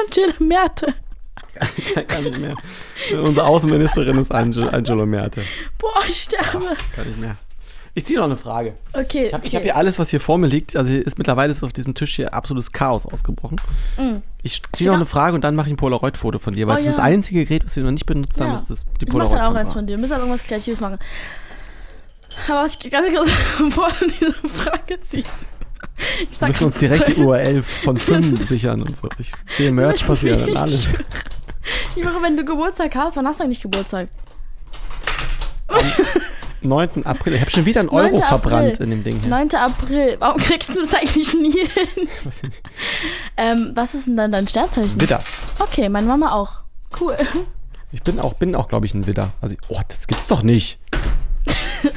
Angela Merte. Kann, nicht mehr. Unsere Außenministerin ist Ange, Angelo Merte. Boah, ich sterbe. Kann nicht mehr. Ich ziehe noch eine Frage. Okay. Ich habe okay. hab hier alles, was hier vor mir liegt. Also ist mittlerweile ist auf diesem Tisch hier absolutes Chaos ausgebrochen. Mm. Ich ziehe noch eine Frage und dann mache ich ein Polaroid-Foto von dir, weil Oh, ja. das einzige Gerät, was wir noch nicht benutzt haben, Ja. ist das, die Ich mach dann auch eins von dir. Wir müssen halt irgendwas Kreatives machen. Aber was ich ganz kurz vor diese Frage ziehe. Ich Wir müssen uns direkt die. URL von Fünf sichern und so. Ich sehe Merch passieren und alles. Ich mache, wenn du Geburtstag hast, wann hast du eigentlich Geburtstag? 9. April. Ich habe schon wieder einen 9. Euro verbrannt April. in dem Ding hier. 9. April. Warum kriegst du das eigentlich nie hin? Ähm, was ist denn dann dein Sternzeichen? Widder. Okay, meine Mama auch. Cool. Ich bin auch, bin auch glaube ich, ein Widder. Also, oh, das gibt's doch nicht.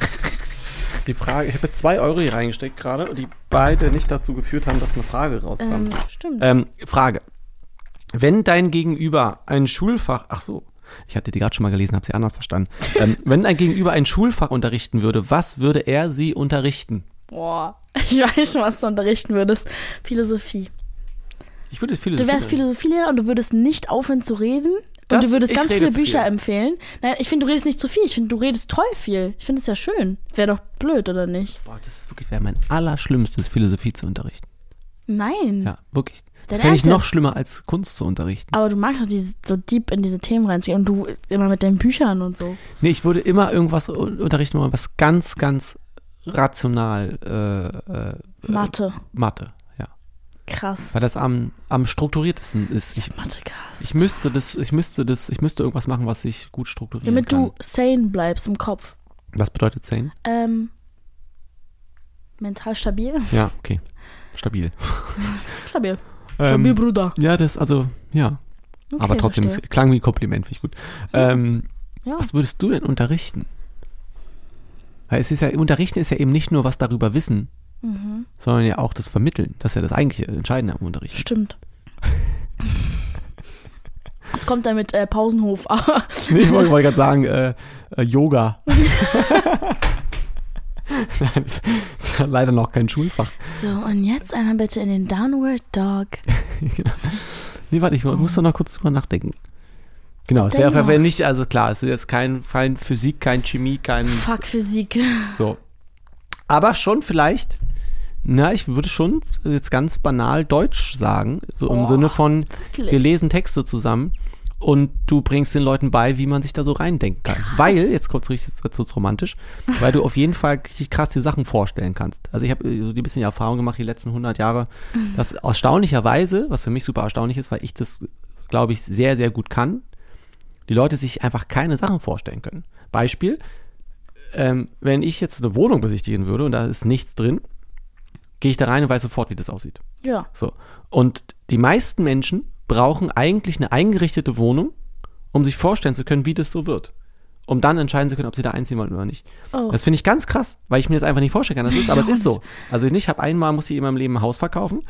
Das ist die Frage. Ich habe jetzt zwei Euro hier reingesteckt gerade, die beide nicht dazu geführt haben, dass eine Frage rauskam. Ähm, stimmt. Ähm, Frage. Wenn dein Gegenüber ein Schulfach, ach so, ich hatte die gerade schon mal gelesen, habe sie anders verstanden. Ähm, wenn dein Gegenüber ein Schulfach unterrichten würde, was würde er sie unterrichten? Boah, ich weiß schon, was du unterrichten würdest. Philosophie. Ich würde viele Du wärst Philosophielehrer und du würdest nicht aufhören zu reden. Und Das- du würdest ganz viele Bücher viel. empfehlen. Nein, ich finde, du redest nicht zu viel. Ich finde, du redest toll viel. Ich finde es ja schön. Wäre doch blöd, oder nicht? Boah, das ist wirklich wäre mein allerschlimmstes, Philosophie zu unterrichten. Nein. Ja, wirklich. Das fände ich noch schlimmer als Kunst zu unterrichten. Aber du magst doch diese, so deep in diese Themen reinzugehen und du immer mit deinen Büchern und so. Nee, ich würde immer irgendwas un- unterrichten, was ganz, ganz rational äh, äh, Mathe. Mathe, ja. Krass. Weil das am, am strukturiertesten ist. Ich, Mathe Cast. ich müsste das, ich müsste das, ich müsste irgendwas machen, was ich gut strukturieren Damit kann. du sane bleibst im Kopf. Was bedeutet sane? Ähm, mental stabil. Ja, okay. Stabil. Stabil. Ähm, Stabil, Bruder. Ja, das, also, ja. Okay, Aber trotzdem, es klang wie ein Kompliment, finde ich gut. Ähm, Ja. Was würdest du denn unterrichten? Weil es ist ja, unterrichten ist ja eben nicht nur was darüber wissen, Mhm. sondern ja auch das Vermitteln. Das ist ja das eigentliche Entscheidende am Unterrichten. Stimmt. Jetzt kommt er mit äh, Pausenhof. Nee, ich wollte wollte gerade sagen, äh, äh, Yoga. Nein, das ist leider noch kein Schulfach. so, und jetzt einmal bitte in den Downward Dog. genau. Nee, warte, ich muss doch noch kurz drüber nachdenken. Genau, es wäre noch. wenn nicht, also klar, es ist jetzt kein, kein Physik, kein Chemie, kein Fuck Physik. so. Aber schon vielleicht, na, ich würde schon jetzt ganz banal Deutsch sagen, so im Oh, Sinne von, wirklich? wir lesen Texte zusammen und du bringst den Leuten bei, wie man sich da so reindenken kann. Weil, jetzt kommt's richtig, jetzt wird's romantisch, weil du auf jeden Fall richtig krass die Sachen vorstellen kannst. Also ich habe so die bisschen Erfahrung gemacht, die letzten 100 Jahre, dass erstaunlicherweise, was für mich super erstaunlich ist, weil ich das, glaube ich, sehr, sehr gut kann, die Leute sich einfach keine Sachen vorstellen können. Beispiel, ähm, wenn ich jetzt eine Wohnung besichtigen würde und da ist nichts drin, gehe ich da rein und weiß sofort, wie das aussieht. Ja. So. Und die meisten Menschen brauchen eigentlich eine eingerichtete Wohnung, um sich vorstellen zu können, wie das so wird. Um dann entscheiden zu können, ob sie da einziehen wollen oder nicht. Oh. Das finde ich ganz krass, weil ich mir das einfach nicht vorstellen kann. Das ist, aber es ist so. Also ich habe einmal, musste ich in meinem Leben ein Haus verkaufen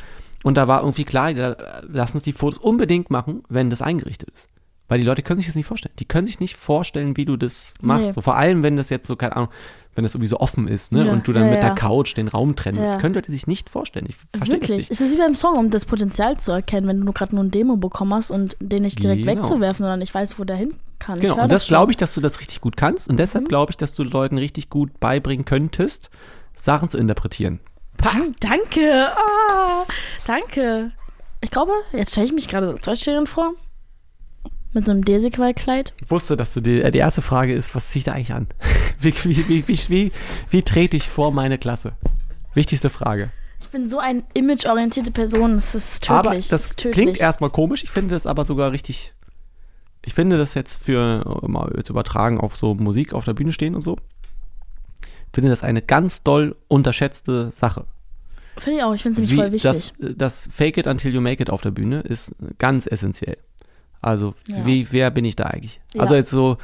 und da war irgendwie klar, lass uns die Fotos unbedingt machen, wenn das eingerichtet ist. Weil die Leute können sich das nicht vorstellen. Die können sich nicht vorstellen, wie du das machst. Nee. So, vor allem, wenn das jetzt so, keine Ahnung, wenn das irgendwie so offen ist, ne? Ja, Und du dann ja, mit der Couch den Raum trennen. Das können Leute sich nicht vorstellen. Ich verstehe das Wirklich. nicht. Es ist wie beim Song, um das Potenzial zu erkennen, wenn du gerade nur ein Demo bekommen hast und den nicht direkt Genau. wegzuwerfen, sondern ich weiß, wo der hin kann. Genau, und das. Mhm. glaube ich, dass du das richtig gut kannst. Und deshalb glaube ich, dass du Leuten richtig gut beibringen könntest, Sachen zu interpretieren. Dank, danke. Ah, danke. Ich glaube, jetzt stelle ich mich gerade als Deutschlehrerin vor. Mit so einem Desiqual-Kleid. Ich wusste, dass du die, äh, die erste Frage ist, was zieht da eigentlich an? Wie, wie, wie, wie, wie, trete ich vor meine Klasse? Wichtigste Frage. Ich bin so eine imageorientierte Person. Das ist tödlich. aber das das tödlich. klingt erstmal komisch. Ich finde das aber sogar richtig. Ich finde das jetzt für äh, mal zu übertragen auf so Musik auf der Bühne stehen und so. Finde das eine ganz doll unterschätzte Sache. Finde ich auch. Ich finde es nämlich voll wichtig. Das, das Fake it until you make it auf der Bühne ist ganz essentiell. Also, Ja. wie, wer bin ich da eigentlich? Ja. Also jetzt so,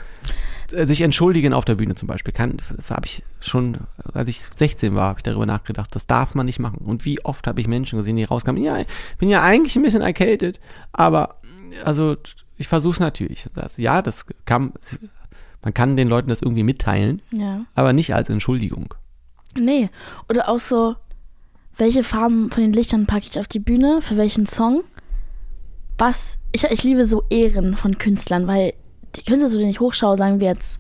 äh, sich entschuldigen auf der Bühne zum Beispiel, kann, habe ich schon, als ich 16 war, habe ich darüber nachgedacht, das darf man nicht machen. Und wie oft habe ich Menschen gesehen, die rauskamen, ja, ich bin ja eigentlich ein bisschen erkältet, aber, also, ich versuche es natürlich. Das, ja, das kann, man kann den Leuten das irgendwie mitteilen, ja. aber nicht als Entschuldigung. Nee. Oder auch so, welche Farben von den Lichtern packe ich auf die Bühne? Für welchen Song? Was? Ich, ich liebe so Ehren von Künstlern, weil die Künstler, zu denen ich hochschaue, sagen wir jetzt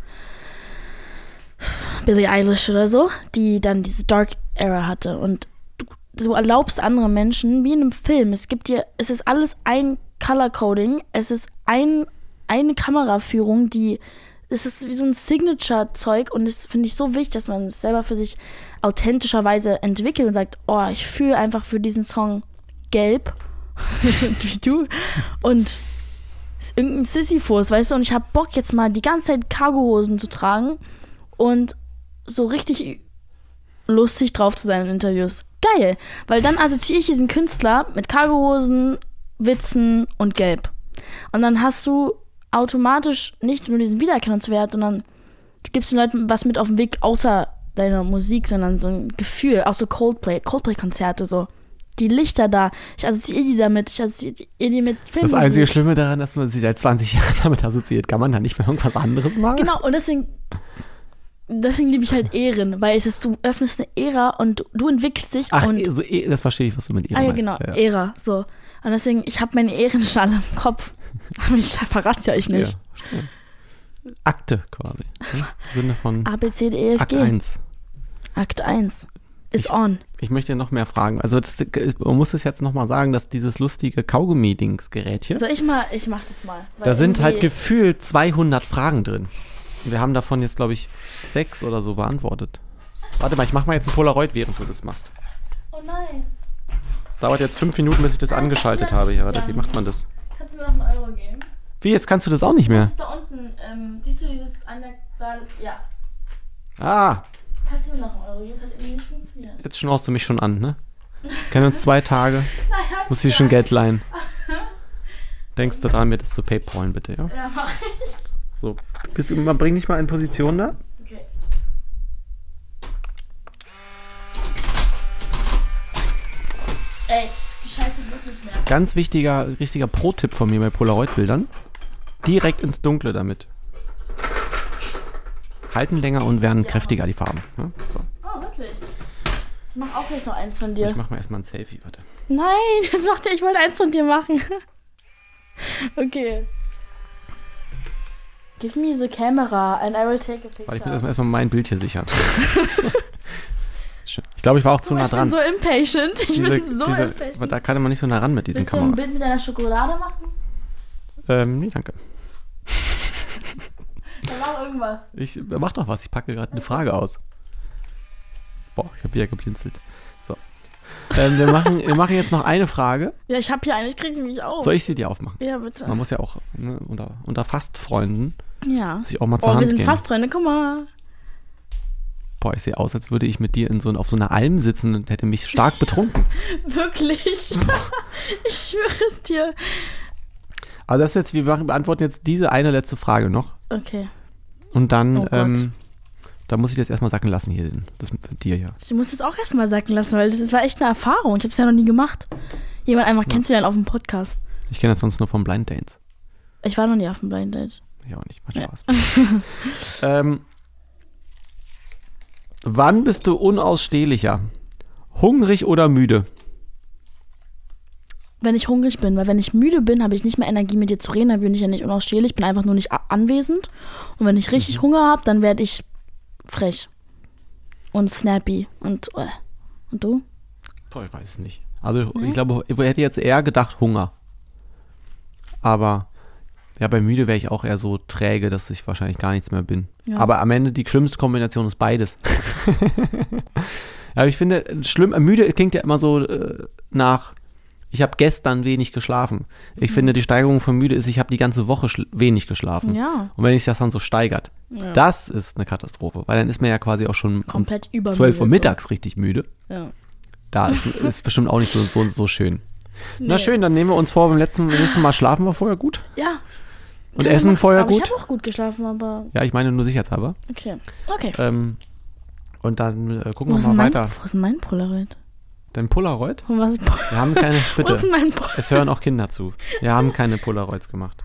Billie Eilish oder so, die dann diese Dark Era hatte. Und du, du erlaubst anderen Menschen, wie in einem Film, es gibt dir, es ist alles ein Color Coding, es ist ein, eine Kameraführung, die, es ist wie so ein Signature-Zeug und das finde ich so wichtig, dass man es selber für sich authentischerweise entwickelt und sagt, oh, ich fühle einfach für diesen Song gelb, wie du. Und irgendein Sisyphus, weißt du, und ich habe Bock jetzt mal die ganze Zeit Cargohosen zu tragen und so richtig lustig drauf zu sein in Interviews. Geil, weil dann assoziiere ich diesen Künstler mit Cargohosen, Witzen und Gelb. Und dann hast du automatisch nicht nur diesen Wiedererkennungswert, sondern du gibst den Leuten was mit auf den Weg, außer deiner Musik, sondern so ein Gefühl. Auch so Coldplay, Coldplay-Konzerte, so. Die Lichter da, ich assoziiere die damit, ich assoziiere die mit Filmen. Das einzige Schlimme daran, dass man sie seit 20 Jahren damit assoziiert, kann man da nicht mehr irgendwas anderes machen? Genau, und deswegen, deswegen liebe ich halt Ehren, weil es ist, du öffnest eine Ära und du, entwickelst dich Ach, und. so, eh, das verstehe ich, was du mit ihr ah, ja, meinst. genau, Ja, ja. Ära, so. Und deswegen, ich habe meine Ehrenschale im Kopf. Aber ich verrat's ja euch nicht. Ja. Akte quasi. ne? Im Sinne von A, B, C, D, E, F, Akt G. 1. Akt 1. Ist Ich- on. Ich möchte noch mehr fragen. Also das, man muss es jetzt nochmal sagen, dass dieses lustige Kaugummi-Dings-Gerät Soll ich mal, ich mach das mal. da sind halt gefühlt 200 Fragen drin. Wir haben davon jetzt, glaube ich, sechs oder so beantwortet. Warte mal, ich mach mal jetzt ein Polaroid, während du das machst. Oh nein. Dauert jetzt fünf Minuten, bis ich das angeschaltet habe. Ja, warte, wie macht man das? Kannst du mir noch einen Euro geben? Wie, jetzt kannst du das auch nicht mehr? Das ist da unten. Ähm, siehst du dieses eine. Ja. Ah, Kannst du mir noch einen Euro? Das hat irgendwie nicht funktioniert. jetzt schnaust du mich schon an, ne? Kennen uns zwei Tage, Nein, muss ich schon Geld leihen. Denkst du dran, mir das zu paypalen, bitte, ja? Ja, mach ich. So, bist, du- bring dich mal in Position da. Okay. Ey, die Scheiße wird nicht mehr. Ganz wichtiger, richtiger Pro-Tipp von mir bei Polaroid-Bildern. Direkt ins Dunkle damit. Halten länger und werden kräftiger, die Farben. Ja, so. Oh, wirklich? Ich mach auch gleich noch eins von dir. Ich mach mal erstmal ein Selfie, warte. Nein, das macht er. Ich wollte eins von dir machen. okay. Give me the camera and I will take a picture. Warte, ich muss erstmal, erstmal mein Bild hier sichern. Ich glaube, ich war auch zu Oh, nah ich dran. bin so impatient. Ich Diese- bin so diese- impatient. da kann man nicht so nah ran mit diesen Willst du ein Kameras. Bild mit deiner Schokolade machen? Ähm, nee, danke. Dann mach irgendwas. Ich mach doch was, ich packe gerade eine Frage aus. Boah, ich habe wieder geblinzelt. So. Ähm, wir, machen, wir machen jetzt noch eine Frage. Ja, ich hab hier eine, ich krieg sie nicht auf. Soll ich sie dir aufmachen? Ja, bitte. Man muss ja auch ne, unter, unter Fastfreunden Ja. sich auch mal zur Oh, wir Hand sind gehen. fast Freunde, guck mal. Boah, ich sehe aus, als würde ich mit dir in so, auf so einer Alm sitzen und hätte mich stark betrunken. Wirklich. ich schwöre es dir. Also das ist jetzt, wir beantworten jetzt diese eine letzte Frage noch. Okay. Und dann, Oh ähm, da muss ich das erstmal sacken lassen hier, das mit dir hier. Ich muss das auch erstmal sacken lassen, weil das, das war echt eine Erfahrung. Ich habe es ja noch nie gemacht. Jemand einfach kennst du dann auf dem Podcast. Ich kenne das sonst nur von Blind Dates. Ich war noch nie auf dem Blind Date. Ich auch nicht, macht Spaß. ähm, wann bist du unausstehlicher? Hungrig oder müde? Wenn ich hungrig bin, weil wenn ich müde bin, habe ich nicht mehr Energie mit dir zu reden, dann bin ich ja nicht unausstehlich, bin einfach nur nicht anwesend. Und wenn ich richtig Hunger habe, dann werde ich frech. Und snappy. Und, äh. und du? Boah, ich weiß es nicht. Also ich glaube, ich hätte jetzt eher gedacht Hunger. Aber ja, bei müde wäre ich auch eher so träge, dass ich wahrscheinlich gar nichts mehr bin. Ja. Aber am Ende die schlimmste Kombination ist beides. Aber ich finde, schlimm, müde klingt ja immer so äh, nach, ich habe gestern wenig geschlafen. Ich finde, die Steigerung von müde ist, ich habe die ganze Woche wenig geschlafen. Ja. Und wenn sich das dann so steigert, Ja. das ist eine Katastrophe, weil dann ist man ja quasi auch schon um Komplett übermüde. 12 Uhr mittags richtig müde. Ja. Da ist, ist bestimmt auch nicht so, so, so schön. Na Nee. schön, dann nehmen wir uns vor, beim letzten, nächsten Mal schlafen wir vorher gut. Ja. Und Kann essen machen. vorher aber gut. Ich habe auch gut geschlafen, aber Ja, ich meine nur sicherheitshalber. okay. Okay. Ähm, und dann äh, gucken Wo wir mal mein, weiter. wo ist denn mein Polaroid? Dein Polaroid? Wo, was, Wir haben keine, ist bitte. denn mein Polaroid? Es hören auch Kinder zu. Wir haben keine Polaroids gemacht.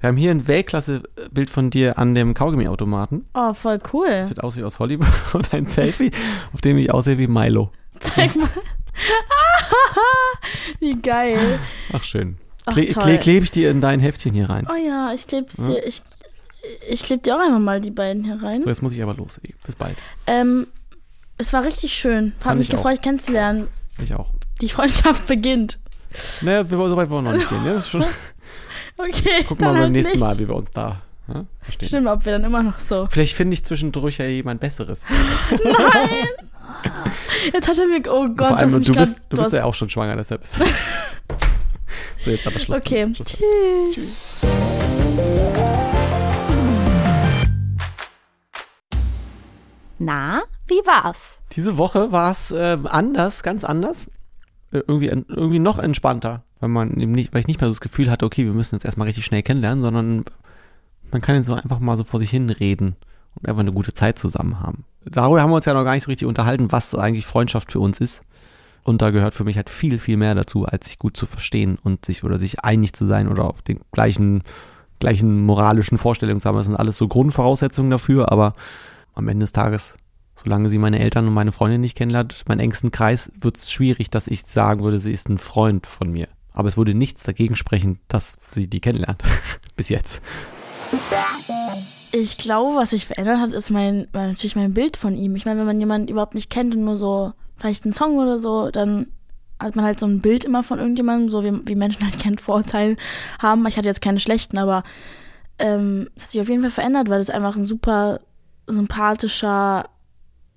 Wir haben hier ein Weltklasse-Bild von dir an dem Kaugummiautomaten. Oh, voll cool. Sieht aus wie aus Hollywood und ein Selfie, auf dem ich aussehe wie Milo. Zeig mal. Wie geil. Ach schön. Ach, Kle toll. kle klebe ich dir in dein Heftchen hier rein. Oh ja, ich kleb's Ja. dir. Ich, Ich klebe dir auch einmal mal die beiden hier rein. So, jetzt muss ich aber los. Bis bald. Ähm, es war richtig schön. Hat Fand mich ich auch. gefreut, kennenzulernen. Ich auch. Die Freundschaft beginnt. Naja, wir, so weit wollen wir noch nicht gehen. Ne? Das ist schon, Okay. gucken wir mal beim halt nächsten nicht. Mal, wie wir uns da ja, verstehen. Stimmt, ob wir dann immer noch so. Vielleicht finde ich zwischendurch ja jemand Besseres. Jetzt hat er mir. Oh Gott, Vor allem, mich du grad- bist, du bist ja auch schon schwanger, deshalb ist. so, jetzt aber Schluss. Okay. Schluss. Tschüss. Na, wie war's? Diese Woche war es äh, anders, ganz anders. Äh, irgendwie, irgendwie noch entspannter, weil man nicht, weil ich nicht mehr so das Gefühl hatte, okay, wir müssen jetzt erstmal richtig schnell kennenlernen, sondern man kann jetzt so einfach mal so vor sich hin reden und einfach eine gute Zeit zusammen haben. Darüber haben wir uns ja noch gar nicht so richtig unterhalten, was eigentlich Freundschaft für uns ist. Und da gehört für mich halt viel, viel mehr dazu, als sich gut zu verstehen und sich oder sich einig zu sein oder auf den gleichen, gleichen moralischen Vorstellungen zu haben. Das sind alles so Grundvoraussetzungen dafür, aber am Ende des Tages, solange sie meine Eltern und meine Freundin nicht kennenlernt, meinen engsten Kreis, wird es schwierig, dass ich sagen würde, sie ist ein Freund von mir. Aber es würde nichts dagegen sprechen, dass sie die kennenlernt. Bis jetzt. Ich glaube, was sich verändert hat, ist mein, natürlich mein Bild von ihm. Ich meine, wenn man jemanden überhaupt nicht kennt und nur so vielleicht einen Song oder so, dann hat man halt so ein Bild immer von irgendjemandem, so wie, wie Menschen halt kennt Vorurteile haben. Ich hatte jetzt keine schlechten, aber ähm, es hat sich auf jeden Fall verändert, weil es einfach ein super sympathischer,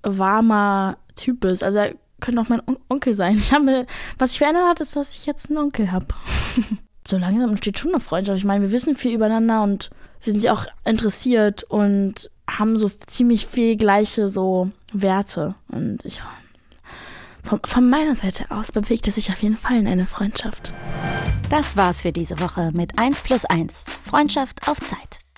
warmer Typ ist. Also er könnte auch mein On Onkel sein. Ich habe, was sich verändert hat, ist, dass ich jetzt einen Onkel habe. so langsam entsteht schon eine Freundschaft. Ich meine, wir wissen viel übereinander und wir sind ja auch interessiert und haben so ziemlich viel gleiche so Werte. Und ich von, von meiner Seite aus bewegt es sich auf jeden Fall in eine Freundschaft. Das war's für diese Woche mit 1 plus 1. Freundschaft auf Zeit.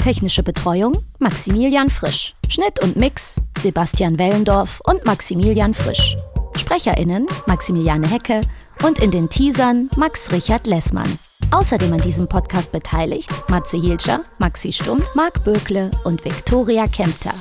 Technische Betreuung Maximilian Frisch. Schnitt und Mix Sebastian Wellendorf und Maximilian Frisch. SprecherInnen Maximiliane Hecke und in den Teasern Max Richard Lessmann. Außerdem an diesem Podcast beteiligt Matze Hilscher, Maxi Stumm, Marc Bökle und Viktoria Kempter.